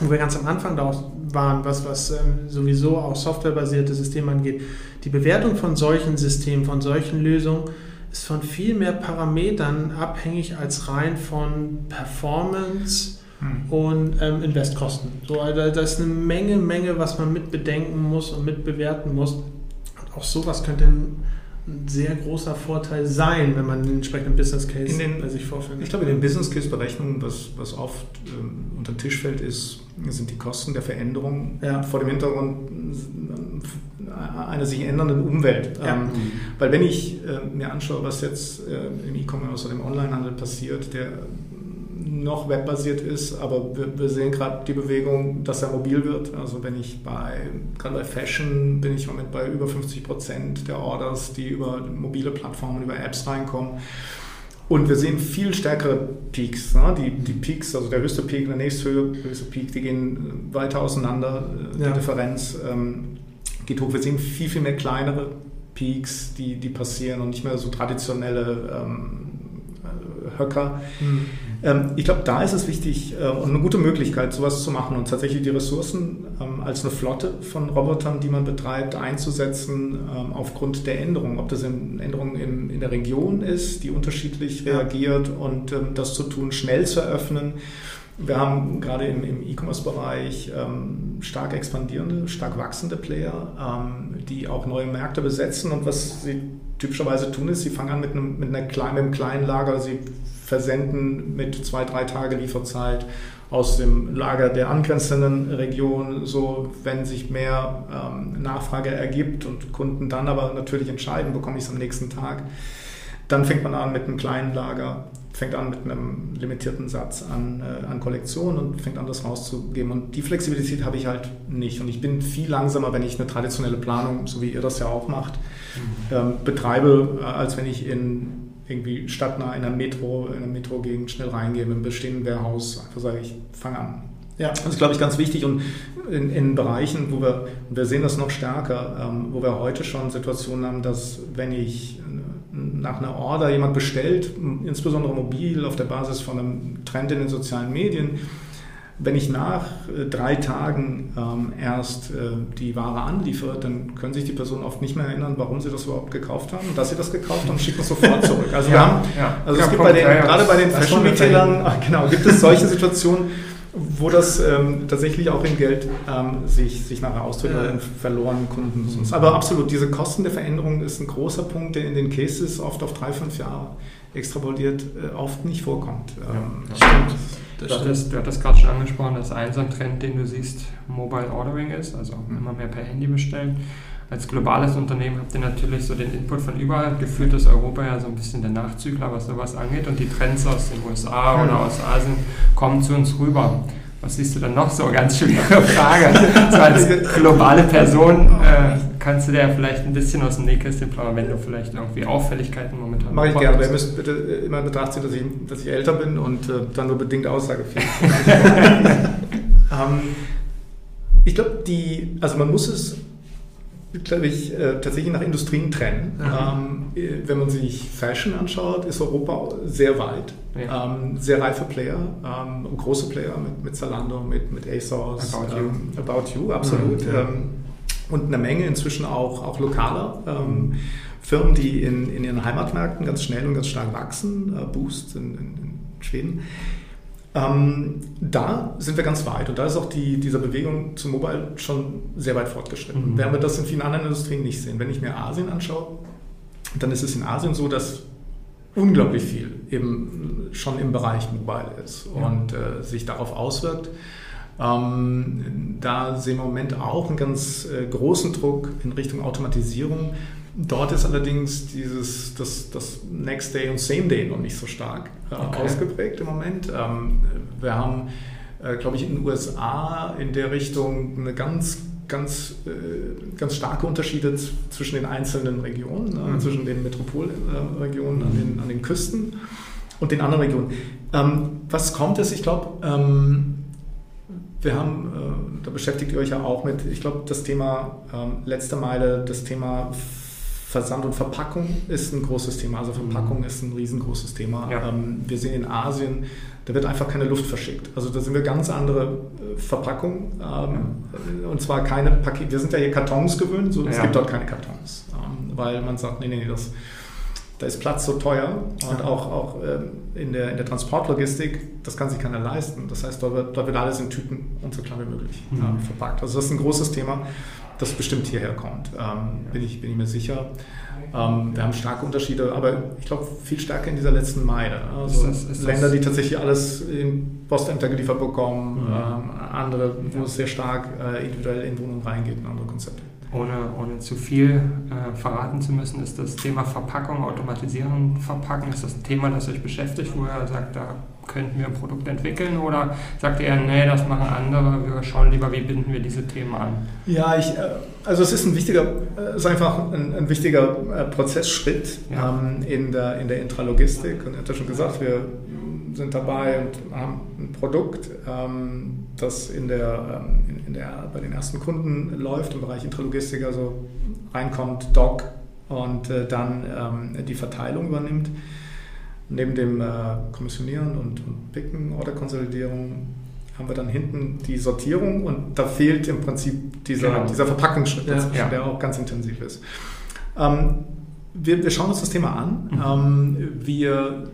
wo wir ganz am Anfang da waren, was, was ähm, sowieso auch softwarebasierte Systeme angeht. Die Bewertung von solchen Systemen, von solchen Lösungen ist von viel mehr Parametern abhängig als rein von Performance hm. und ähm, Investkosten. So, also da ist eine Menge, Menge, was man mit bedenken muss und mit bewerten muss. Und auch sowas könnte ein ein sehr großer Vorteil sein, wenn man den entsprechenden Business Case den, bei sich vorfindet. Ich glaube, in den Business Case Berechnungen, was, was oft ähm, unter den Tisch fällt, ist, sind die Kosten der Veränderung ja. vor dem Hintergrund äh, einer sich ändernden Umwelt. Ja. Ähm, weil wenn ich äh, mir anschaue, was jetzt äh, im E-Commerce oder im Onlinehandel passiert, der noch webbasiert ist, aber wir, wir sehen gerade die Bewegung, dass er mobil wird. Also wenn ich bei, gerade bei Fashion bin ich im Moment bei über 50 Prozent der Orders, die über mobile Plattformen, über Apps reinkommen. Und wir sehen viel stärkere Peaks. Ne? Die, die Peaks, also der höchste Peak, der nächsthöchste Peak, die gehen weiter auseinander. Die ja. Differenz ähm, geht hoch. Wir sehen viel, viel mehr kleinere Peaks, die, die passieren und nicht mehr so traditionelle ähm, Höcker. Mhm. Ähm, ich glaube, da ist es wichtig äh, und eine gute Möglichkeit, sowas zu machen und tatsächlich die Ressourcen ähm, als eine Flotte von Robotern, die man betreibt, einzusetzen ähm, aufgrund der Änderungen. Ob das eine Änderung in, in der Region ist, die unterschiedlich reagiert und ähm, das zu tun, schnell zu eröffnen. Wir haben gerade im, im E-Commerce-Bereich ähm, stark expandierende, stark wachsende Player, ähm, die auch neue Märkte besetzen. Und was sie typischerweise tun, ist, sie fangen an mit einem, mit einer kleinen, mit einem kleinen Lager. Sie versenden mit zwei, drei Tage Lieferzeit aus dem Lager der angrenzenden Region, so wenn sich mehr ähm, Nachfrage ergibt und Kunden dann aber natürlich entscheiden, bekomme ich es am nächsten Tag. Dann fängt man an mit einem kleinen Lager, fängt an mit einem limitierten Satz an, äh, an Kollektionen und fängt an, das rauszugeben. Und die Flexibilität habe ich halt nicht. Und ich bin viel langsamer, wenn ich eine traditionelle Planung, so wie ihr das ja auch macht, mhm. ähm, betreibe, äh, als wenn ich in irgendwie stadtnah in der Metro, in der Metro-Gegend schnell reingehen, mit einem bestehenden Warehouse, einfach sage ich, fange an. Ja. Das ist, glaube ich, ganz wichtig und in, in Bereichen, wo wir, wir sehen das noch stärker, ähm, wo wir heute schon Situationen haben, dass wenn ich nach einer Order jemand bestellt, insbesondere mobil auf der Basis von einem Trend in den sozialen Medien, wenn ich nach äh, drei Tagen ähm, erst äh, die Ware anliefere, dann können sich die Personen oft nicht mehr erinnern, warum sie das überhaupt gekauft haben, dass sie das gekauft haben, schicken es sofort zurück. Also, ja, wir haben, ja. also ja, es gibt bei den, gerade bei den Fashion-Retailern, [laughs] genau, gibt es solche Situationen, wo das ähm, tatsächlich auch in Geld ähm, sich, sich nachher ausdrückt oder in verlorenen Kunden. Mhm. Aber absolut, diese Kosten der Veränderung ist ein großer Punkt, der in den Cases oft auf drei, fünf Jahre extrapoliert äh, oft nicht vorkommt. Ähm, stimmt. Du hattest, du hattest gerade schon angesprochen, dass ein so ein Trend, den du siehst, Mobile Ordering ist, also mhm. immer mehr per Handy bestellen. Als globales Unternehmen habt ihr natürlich so den Input von überall. Gefühlt ist Europa ja so ein bisschen der Nachzügler, was sowas angeht. Und die Trends aus den USA oder aus Asien kommen zu uns rüber. Was siehst du dann noch so? Ganz schwere Frage. so als globale Person äh, kannst du dir vielleicht ein bisschen aus dem Nähkästchen plaudern, wenn du vielleicht irgendwie Auffälligkeiten momentan Mache ich gerne, aber ihr müsst bitte immer in Betracht ziehen, dass ich, dass ich älter bin und äh, dann nur bedingt aussagefähig [laughs] ähm, ich glaube, die, also man muss es glaube ich, äh, tatsächlich nach Industrien trennen. Ähm, äh, wenn man sich Fashion anschaut, ist Europa sehr weit. Ja. Ähm, sehr reife Player, ähm, große Player mit, mit Zalando, mit, mit ASOS, About You, ähm, About you absolut. Mhm, ja. Ähm, und eine Menge inzwischen auch, auch lokaler ähm, Firmen, die in, in ihren Heimatmärkten ganz schnell und ganz stark wachsen. Äh, Boost in, in, in Schweden. Ähm, da sind wir ganz weit und da ist auch die, diese Bewegung zum Mobile schon sehr weit fortgeschritten. Mhm. Während wir das in vielen anderen Industrien nicht sehen. Wenn ich mir Asien anschaue, dann ist es in Asien so, dass unglaublich viel eben schon im Bereich Mobile ist ja. und äh, sich darauf auswirkt. Ähm, da sehen wir im Moment auch einen ganz äh, großen Druck in Richtung Automatisierung. Dort ist allerdings dieses, das, das Next Day und Same Day noch nicht so stark äh, okay. ausgeprägt im Moment. Ähm, wir haben, äh, glaube ich, in den USA in der Richtung eine ganz, ganz, äh, ganz starke Unterschiede zwischen den einzelnen Regionen, ne, mhm. zwischen den Metropolregionen an den, an den Küsten und den anderen Regionen. Ähm, was kommt es? Ich glaube, ähm, wir haben, äh, da beschäftigt ihr euch ja auch mit, ich glaube, das Thema ähm, letzte Meile, das Thema Versand und Verpackung ist ein großes Thema. Also Verpackung mhm. ist ein riesengroßes Thema. Ja. Ähm, wir sehen in Asien, da wird einfach keine Luft verschickt. Also da sind wir ganz andere äh, Verpackungen. Ähm, und zwar keine Pakete. Wir sind ja hier Kartons gewöhnt, so, ja. es gibt dort keine Kartons. Ähm, weil man sagt, nee, nee, nee, das, da ist Platz so teuer und auch, auch in, der, in der Transportlogistik, das kann sich keiner leisten. Das heißt, dort wird, dort wird alles in Tüten und so klein wie möglich mhm. Verpackt. Also das ist ein großes Thema das bestimmt hierher kommt, ähm, bin, ich, bin ich mir sicher. Ähm, wir haben starke Unterschiede, aber ich glaube viel stärker in dieser letzten Meile. Also ist das, ist Länder, die tatsächlich alles in Postämter geliefert bekommen, mhm. ähm, andere, wo es sehr stark äh, individuell in Wohnungen reingeht, andere Konzepte. Ohne, ohne zu viel äh, verraten zu müssen, ist das Thema Verpackung, Automatisieren, Verpacken, ist das ein Thema, das euch beschäftigt, wo ihr sagt, da könnten wir ein Produkt entwickeln oder sagt ihr, nee, das machen andere, wir schauen lieber, wie binden wir diese Themen an? Ja, ich, äh, also es ist ein wichtiger, es ist einfach ein, ein wichtiger äh, Prozessschritt ja. ähm, in, der, in der Intralogistik und er hat ja schon gesagt, wir sind dabei und haben ein Produkt, ähm, das in der, ähm, in, der, bei den ersten Kunden läuft im Bereich Intralogistik, also reinkommt, Doc und äh, dann ähm, die Verteilung übernimmt neben dem äh, Kommissionieren und, und Picken, Orderkonsolidierung, haben wir dann hinten die Sortierung und da fehlt im Prinzip dieser, genau. dieser Verpackungsschritt, dazwischen, ja. der auch ganz intensiv ist. Ähm, wir, wir, schauen uns das Thema an. Mhm. Ähm, wir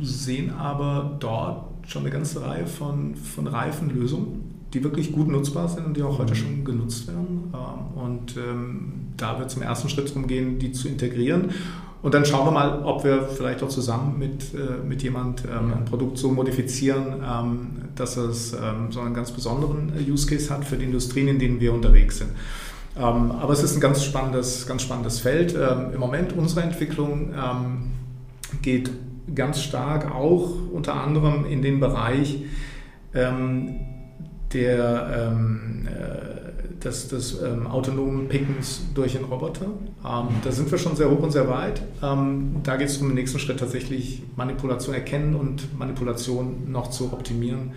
sehen aber dort schon eine ganze Reihe von, von reifen Lösungen, die wirklich gut nutzbar sind und die auch heute mhm. schon genutzt werden. Ähm, und ähm, da wird zum ersten Schritt darum gehen, die zu integrieren und dann schauen wir mal, ob wir vielleicht auch zusammen mit, äh, mit jemand ähm, ein Produkt so modifizieren, dass es so einen ganz besonderen äh, Use Case hat für die Industrien, in denen wir unterwegs sind. Aber es ist ein ganz spannendes, ganz spannendes Feld. Im Moment unsere Entwicklung geht ganz stark auch unter anderem in den Bereich der äh, des, des ähm, autonomen Pickens durch einen Roboter. Ähm, da sind wir schon sehr hoch und sehr weit. Ähm, da geht es um den nächsten Schritt tatsächlich Manipulation erkennen und Manipulation noch zu optimieren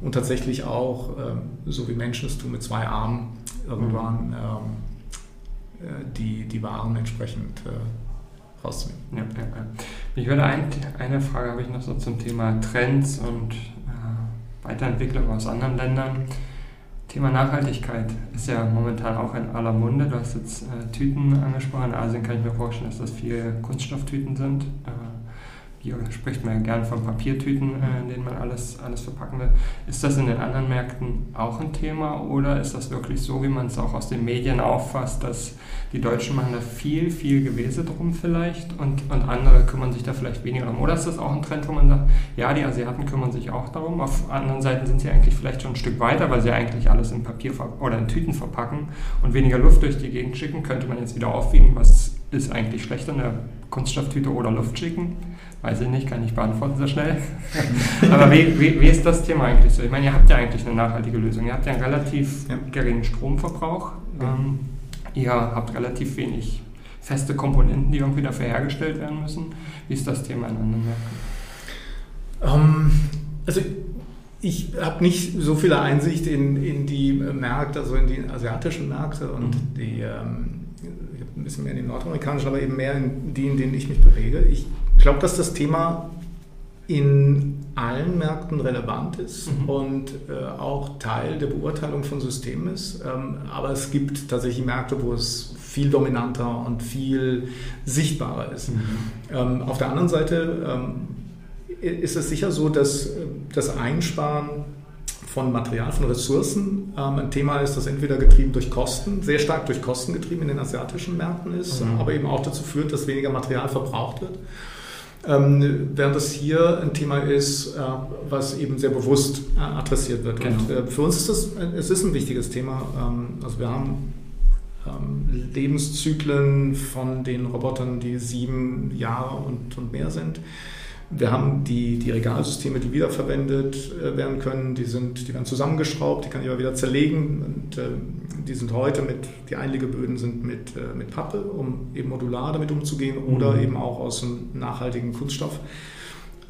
und tatsächlich auch, ähm, so wie Menschen es tun, mit zwei Armen irgendwann mhm. ähm, äh, die, die Waren entsprechend äh, rauszunehmen. Ja, ja, ja. Ich würde ein, eine Frage habe ich noch so zum Thema Trends und Weiterentwicklung aus anderen Ländern. Thema Nachhaltigkeit ist ja momentan auch in aller Munde. Du hast jetzt äh, Tüten angesprochen. In Asien kann ich mir vorstellen, dass das viele Kunststofftüten sind. Äh, hier spricht man ja gern von Papiertüten, äh, in denen man alles, alles verpacken will. Ist das in den anderen Märkten auch ein Thema oder ist das wirklich so, wie man es auch aus den Medien auffasst, dass die Deutschen machen da viel, viel Gewese drum vielleicht und, und andere kümmern sich da vielleicht weniger drum? Oder ist das auch ein Trend, wo man sagt, ja, die Asiaten kümmern sich auch darum, auf anderen Seiten sind sie eigentlich vielleicht schon ein Stück weiter, weil sie eigentlich alles in Papier oder in Tüten verpacken und weniger Luft durch die Gegend schicken, könnte man jetzt wieder aufwiegen, was ist eigentlich schlechter, eine Kunststofftüte oder Luft schicken? Weiß ich nicht, kann ich beantworten so schnell. [laughs] Aber wie, wie, wie, ist das Thema eigentlich so? Ich meine, ihr habt ja eigentlich eine nachhaltige Lösung. Ihr habt ja einen relativ ja. geringen Stromverbrauch. Ähm, ihr habt relativ wenig feste Komponenten, die irgendwie dafür hergestellt werden müssen. Wie ist das Thema in anderen Märkten? Um, ähm, also ich habe nicht so viel Einsicht in, in die Märkte, also in die asiatischen Märkte und mhm. die, ähm, ich habe ein bisschen mehr in die nordamerikanischen, aber eben mehr in die, in denen ich mich bewege. Ich glaube, dass das Thema in allen Märkten relevant ist mhm. und äh, auch Teil der Beurteilung von Systemen ist. Ähm, aber es gibt tatsächlich Märkte, wo es viel dominanter und viel sichtbarer ist. Mhm. Ähm, auf der anderen Seite ähm, ist es sicher so, dass das Einsparen von Material, von Ressourcen ähm, ein Thema ist, das entweder getrieben durch Kosten, sehr stark durch Kosten getrieben in den asiatischen Märkten ist, mhm. aber eben auch dazu führt, dass weniger Material verbraucht wird. Ähm, während das hier ein Thema ist, äh, was eben sehr bewusst äh, adressiert wird. Genau. Und äh, für uns ist das, es ist ein wichtiges Thema. Ähm, also wir haben ähm, Lebenszyklen von den Robotern, die sieben Jahre und, und mehr sind. Wir haben die, die Regalsysteme, die wiederverwendet äh, werden können, die, sind, die werden zusammengeschraubt, die kann ich aber wieder zerlegen und äh, die sind heute mit, die Einlegeböden sind mit, äh, mit Pappe, um eben modular damit umzugehen oder mhm. eben auch aus einem nachhaltigen Kunststoff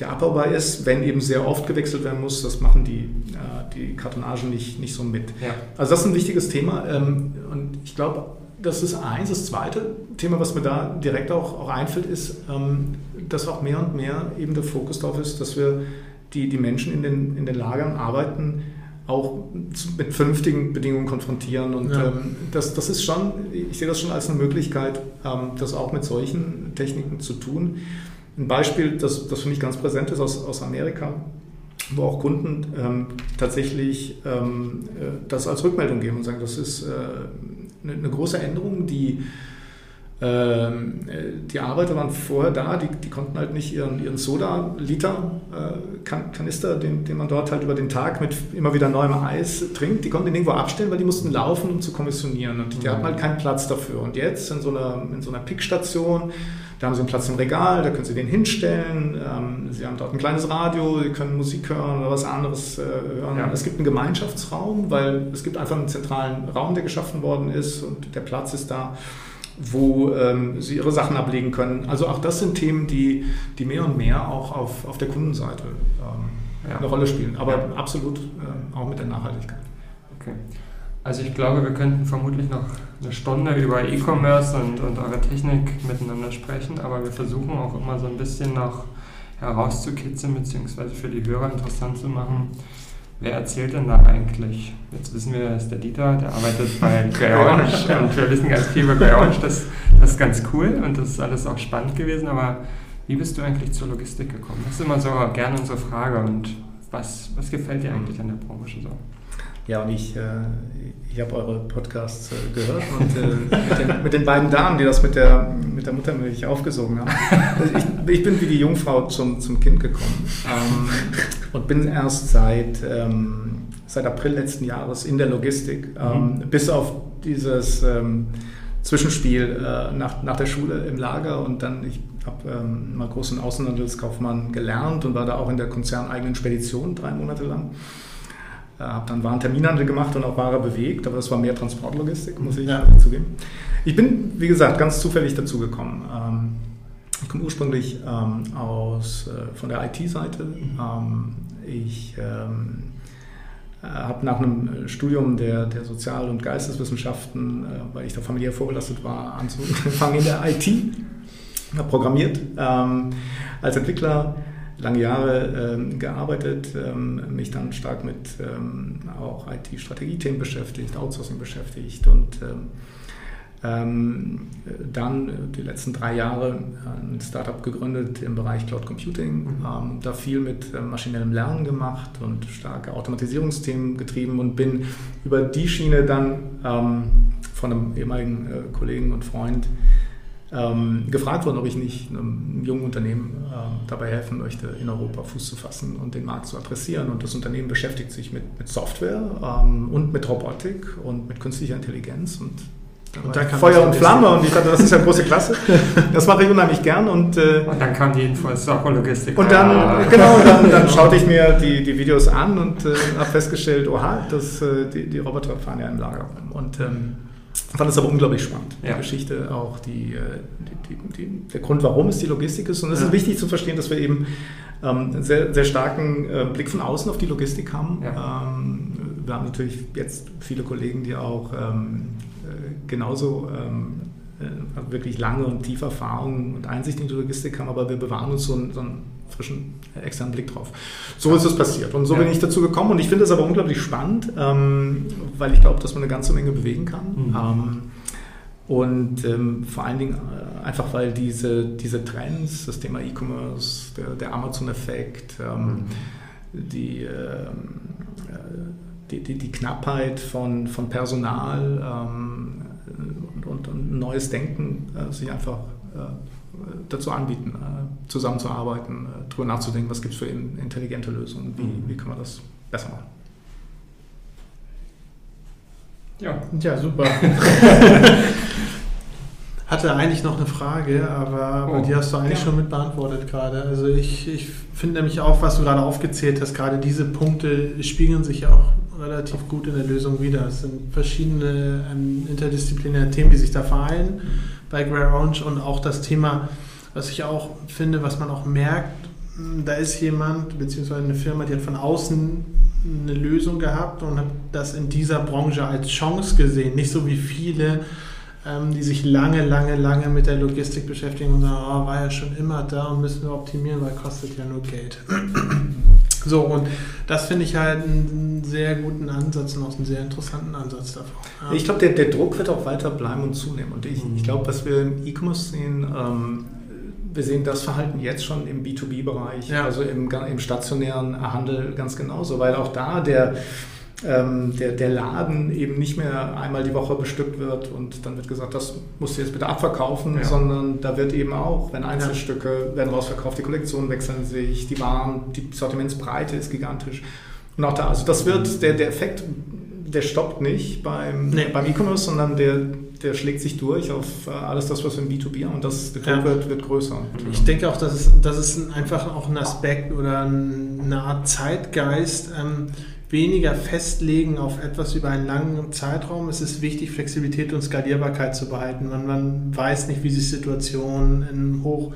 der abbaubar ist, wenn eben sehr oft gewechselt werden muss, das machen die, äh, die Kartonagen nicht, nicht so mit. Ja. Also das ist ein wichtiges Thema ähm, und ich glaube, das ist eins. Das zweite Thema, was mir da direkt auch, auch einfällt, ist, ähm, dass auch mehr und mehr eben der Fokus darauf ist, dass wir die, die Menschen in den, in den Lagern arbeiten, auch mit vernünftigen Bedingungen konfrontieren. Und ja. ähm, das, das ist schon, ich sehe das schon als eine Möglichkeit, ähm, das auch mit solchen Techniken zu tun. Ein Beispiel, das, das für mich ganz präsent ist aus, aus Amerika, wo auch Kunden ähm, tatsächlich ähm, äh, das als Rückmeldung geben und sagen, das ist äh, eine, eine große Änderung, die ähm, die Arbeiter waren vorher da, die, die konnten halt nicht ihren, ihren Soda-Liter-Kanister, äh, den, den man dort halt über den Tag mit immer wieder neuem Eis trinkt, die konnten den irgendwo abstellen, weil die mussten laufen, um zu kommissionieren. Und die mhm. hatten halt keinen Platz dafür. Und jetzt in so einer, in so einer Pickstation, da haben sie einen Platz im Regal, da können sie den hinstellen. Ähm, sie haben dort ein kleines Radio, sie können Musik hören oder was anderes äh, hören. Ja. Es gibt einen Gemeinschaftsraum, weil es gibt einfach einen zentralen Raum, der geschaffen worden ist und der Platz ist da wo ähm, sie ihre Sachen ablegen können. Also auch das sind Themen, die, die mehr und mehr auch auf, auf der Kundenseite ähm, ja. eine Rolle spielen, aber ja. absolut äh, auch mit der Nachhaltigkeit. Okay. Also ich glaube, wir könnten vermutlich noch eine Stunde über E-Commerce und, und eure Technik miteinander sprechen, aber wir versuchen auch immer so ein bisschen noch herauszukitzeln, beziehungsweise für die Hörer interessant zu machen, Wer erzählt denn da eigentlich? Jetzt wissen wir, das ist der Dieter, der arbeitet bei [laughs] Grey Orange und wir wissen ganz viel über Grey Orange. Das, das ist ganz cool und das ist alles auch spannend gewesen. Aber wie bist du eigentlich zur Logistik gekommen? Das ist immer so gerne unsere Frage. Und was, was gefällt dir eigentlich an der Branche so? Ja, und ich, äh, ich habe eure Podcasts äh, gehört und äh, mit, den, mit, den, beiden Damen, die das mit der, mit der Muttermilch aufgesogen haben. Also ich, ich, bin wie die Jungfrau zum, zum Kind gekommen ähm, und bin erst seit, ähm, seit April letzten Jahres in der Logistik, ähm, mhm. bis auf dieses ähm, Zwischenspiel äh, nach, nach der Schule im Lager und dann, ich habe ähm, mal großen Außenhandelskaufmann gelernt und war da auch in der konzerneigenen Spedition drei Monate lang. Äh, habe dann Warenterminhandel gemacht und auch Ware bewegt, aber das war mehr Transportlogistik, muss ich ja. zugeben. Ich bin, wie gesagt, ganz zufällig dazugekommen. Ähm, ich komme ursprünglich ähm, aus, äh, von der IT-Seite. Ähm, ich ähm, äh, habe nach einem Studium der, der Sozial- und Geisteswissenschaften, äh, weil ich da familiär vorbelastet war, angefangen in der IT, habe programmiert als Entwickler lange Jahre ähm, gearbeitet, ähm, mich dann stark mit ähm, auch IT-Strategiethemen beschäftigt, Outsourcing beschäftigt und ähm, ähm, dann die letzten drei Jahre ein Startup gegründet im Bereich Cloud Computing, mhm. Ähm, da viel mit äh, maschinellem Lernen gemacht und starke Automatisierungsthemen getrieben und bin über die Schiene dann von einem ehemaligen äh, Kollegen und Freund ähm, gefragt worden, ob ich nicht einem jungen Unternehmen äh, dabei helfen möchte, in Europa Fuß zu fassen und den Markt zu adressieren. Und das Unternehmen beschäftigt sich mit, mit Software ähm, und mit Robotik und mit künstlicher Intelligenz. Und und Feuer und Flamme und ich dachte, das ist ja große Klasse. Das mache ich unheimlich gern. Und, äh, und dann kam die Info, es ist auch Logistik. Und dann, ah. genau, dann, dann schaute ich mir die, die Videos an und äh, habe festgestellt, oha, das, äh, die, die Roboter fahren ja im Lager rum. Und ähm, fand es aber unglaublich spannend. Ja. Die Geschichte, auch die, äh, die, die, der Grund, warum es die Logistik ist. Und es ja. ist wichtig zu verstehen, dass wir eben ähm, einen sehr, sehr starken äh, Blick von außen auf die Logistik haben. Ja. Ähm, wir haben natürlich jetzt viele Kollegen, die auch ähm, äh, genauso ähm, äh, wirklich lange und tiefe Erfahrung und Einsicht in die Logistik haben, aber wir bewahren uns so einen, so einen frischen äh, externen Blick drauf. So ist es passiert und so ja. bin ich dazu gekommen und ich finde es aber unglaublich spannend, ähm, weil ich glaube, dass man eine ganze Menge bewegen kann. Mhm. Ähm, und ähm, vor allen Dingen äh, einfach, weil diese, diese Trends, das Thema E-Commerce, der, der Amazon-Effekt, ähm, mhm. die, ähm, äh, die, die, die, Knappheit von, von Personal ähm, und, und, neues Denken äh, sich einfach äh, dazu anbieten, äh, zusammenzuarbeiten, äh, darüber nachzudenken, was gibt es für in, intelligente Lösungen, wie, mhm. wie kann man das besser machen. Ja, ja super. [laughs] hatte eigentlich noch eine Frage, aber oh, die hast du eigentlich ja. schon mit beantwortet gerade. Also ich, ich finde nämlich auch, was du gerade aufgezählt hast, gerade diese Punkte spiegeln sich ja auch relativ gut in der Lösung wieder. Es sind verschiedene ähm, interdisziplinäre Themen, die sich da vereinen mhm. Bei Grey Orange und auch das Thema, was ich auch finde, was man auch merkt, hm, da ist jemand beziehungsweise eine Firma, die hat von außen eine Lösung gehabt und hat das in dieser Branche als Chance gesehen. Nicht so wie viele, ähm, die sich lange, lange, lange mit der Logistik beschäftigen und sagen, oh, war ja schon immer da und müssen wir optimieren, weil kostet ja nur Geld. [clears throat] So, und das finde ich halt einen sehr guten Ansatz und auch einen sehr interessanten Ansatz davon. Ja. Ich glaube, der, der Druck wird auch weiter bleiben und zunehmen. Und ich, mhm. ich glaube, was wir im E-Commerce sehen, ähm, wir sehen das Verhalten jetzt schon im B2B-Bereich, ja. also im, im stationären Handel ganz genauso, weil auch da der ähm, der, der Laden eben nicht mehr einmal die Woche bestückt wird und dann wird gesagt, das musst du jetzt bitte abverkaufen, ja. sondern da wird eben auch, wenn Einzelstücke werden rausverkauft, die Kollektionen wechseln sich, die Waren, die Sortimentsbreite ist gigantisch. Und auch da, also das wird, der, der Effekt, der stoppt nicht beim, nee. beim E-Commerce, sondern der, der schlägt sich durch auf äh, alles das, was wir im B2B haben und das, ja. wird, wird größer. Ich denke auch, dass es, das ist einfach auch ein Aspekt oder eine Art Zeitgeist, ähm, weniger festlegen auf etwas über einen langen Zeitraum. Es ist wichtig, Flexibilität und Skalierbarkeit zu behalten. Man, man weiß nicht, wie sich Situationen in einem hoch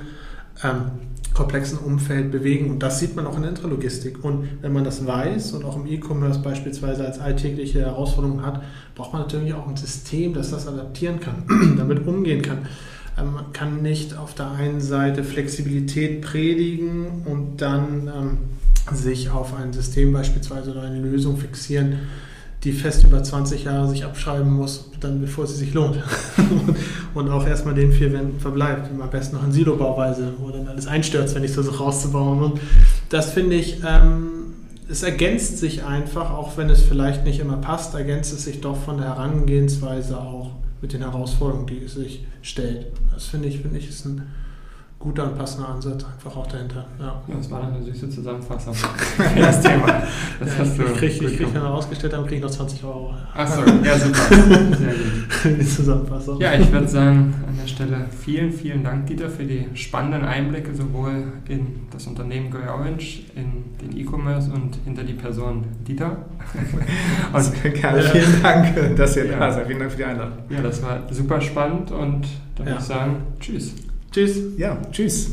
ähm, komplexen Umfeld bewegen. Und das sieht man auch in der Intralogistik. Und wenn man das weiß und auch im E-Commerce beispielsweise als alltägliche Herausforderung hat, braucht man natürlich auch ein System, das das adaptieren kann, [clears throat] damit umgehen kann. Ähm, man kann nicht auf der einen Seite Flexibilität predigen und dann ähm, sich auf ein System beispielsweise oder eine Lösung fixieren, die fest über 20 Jahre sich abschreiben muss, dann bevor sie sich lohnt. [laughs] und auch erstmal den vier Wänden verbleibt. Am besten noch in Silobauweise, wo dann alles einstürzt, wenn ich so rauszubauen. Und das finde ich, ähm, es ergänzt sich einfach, auch wenn es vielleicht nicht immer passt, ergänzt es sich doch von der Herangehensweise auch mit den Herausforderungen, die es sich stellt. Das finde ich, finde ich, ist ein guter und passender Ansatz einfach auch dahinter. Ja. ja das war eine süße Zusammenfassung [laughs] für das Thema. Das ja, hast du ich kriege, ich krieg, wenn wir ausgestellt haben, kriege ich noch 20 Euro. Achso, ja super. [laughs] Sehr gut. Die Zusammenfassung. Ja, ich würde sagen, an der Stelle vielen, vielen Dank, Dieter, für die spannenden Einblicke sowohl in das Unternehmen Grey Orange, in den E-Commerce und hinter die Person Dieter. [laughs] und, Gerne, vielen Dank, dass ihr da seid. Vielen Dank für die Einladung. Ja, das war super spannend und dann würde ich sagen, tschüss. Tschüss. Ja, tschüss.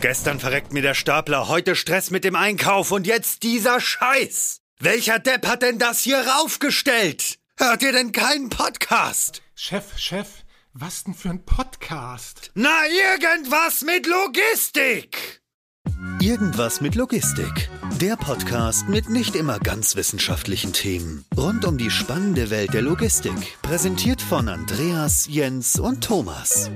Gestern verreckt mir der Stapler, heute Stress mit dem Einkauf und jetzt dieser Scheiß. Welcher Depp hat denn das hier raufgestellt? Hört ihr denn keinen Podcast? Chef, Chef, was denn für ein Podcast? Na, irgendwas mit Logistik. Irgendwas mit Logistik. Der Podcast mit nicht immer ganz wissenschaftlichen Themen. Rund um die spannende Welt der Logistik. Präsentiert von Andreas, Jens und Thomas.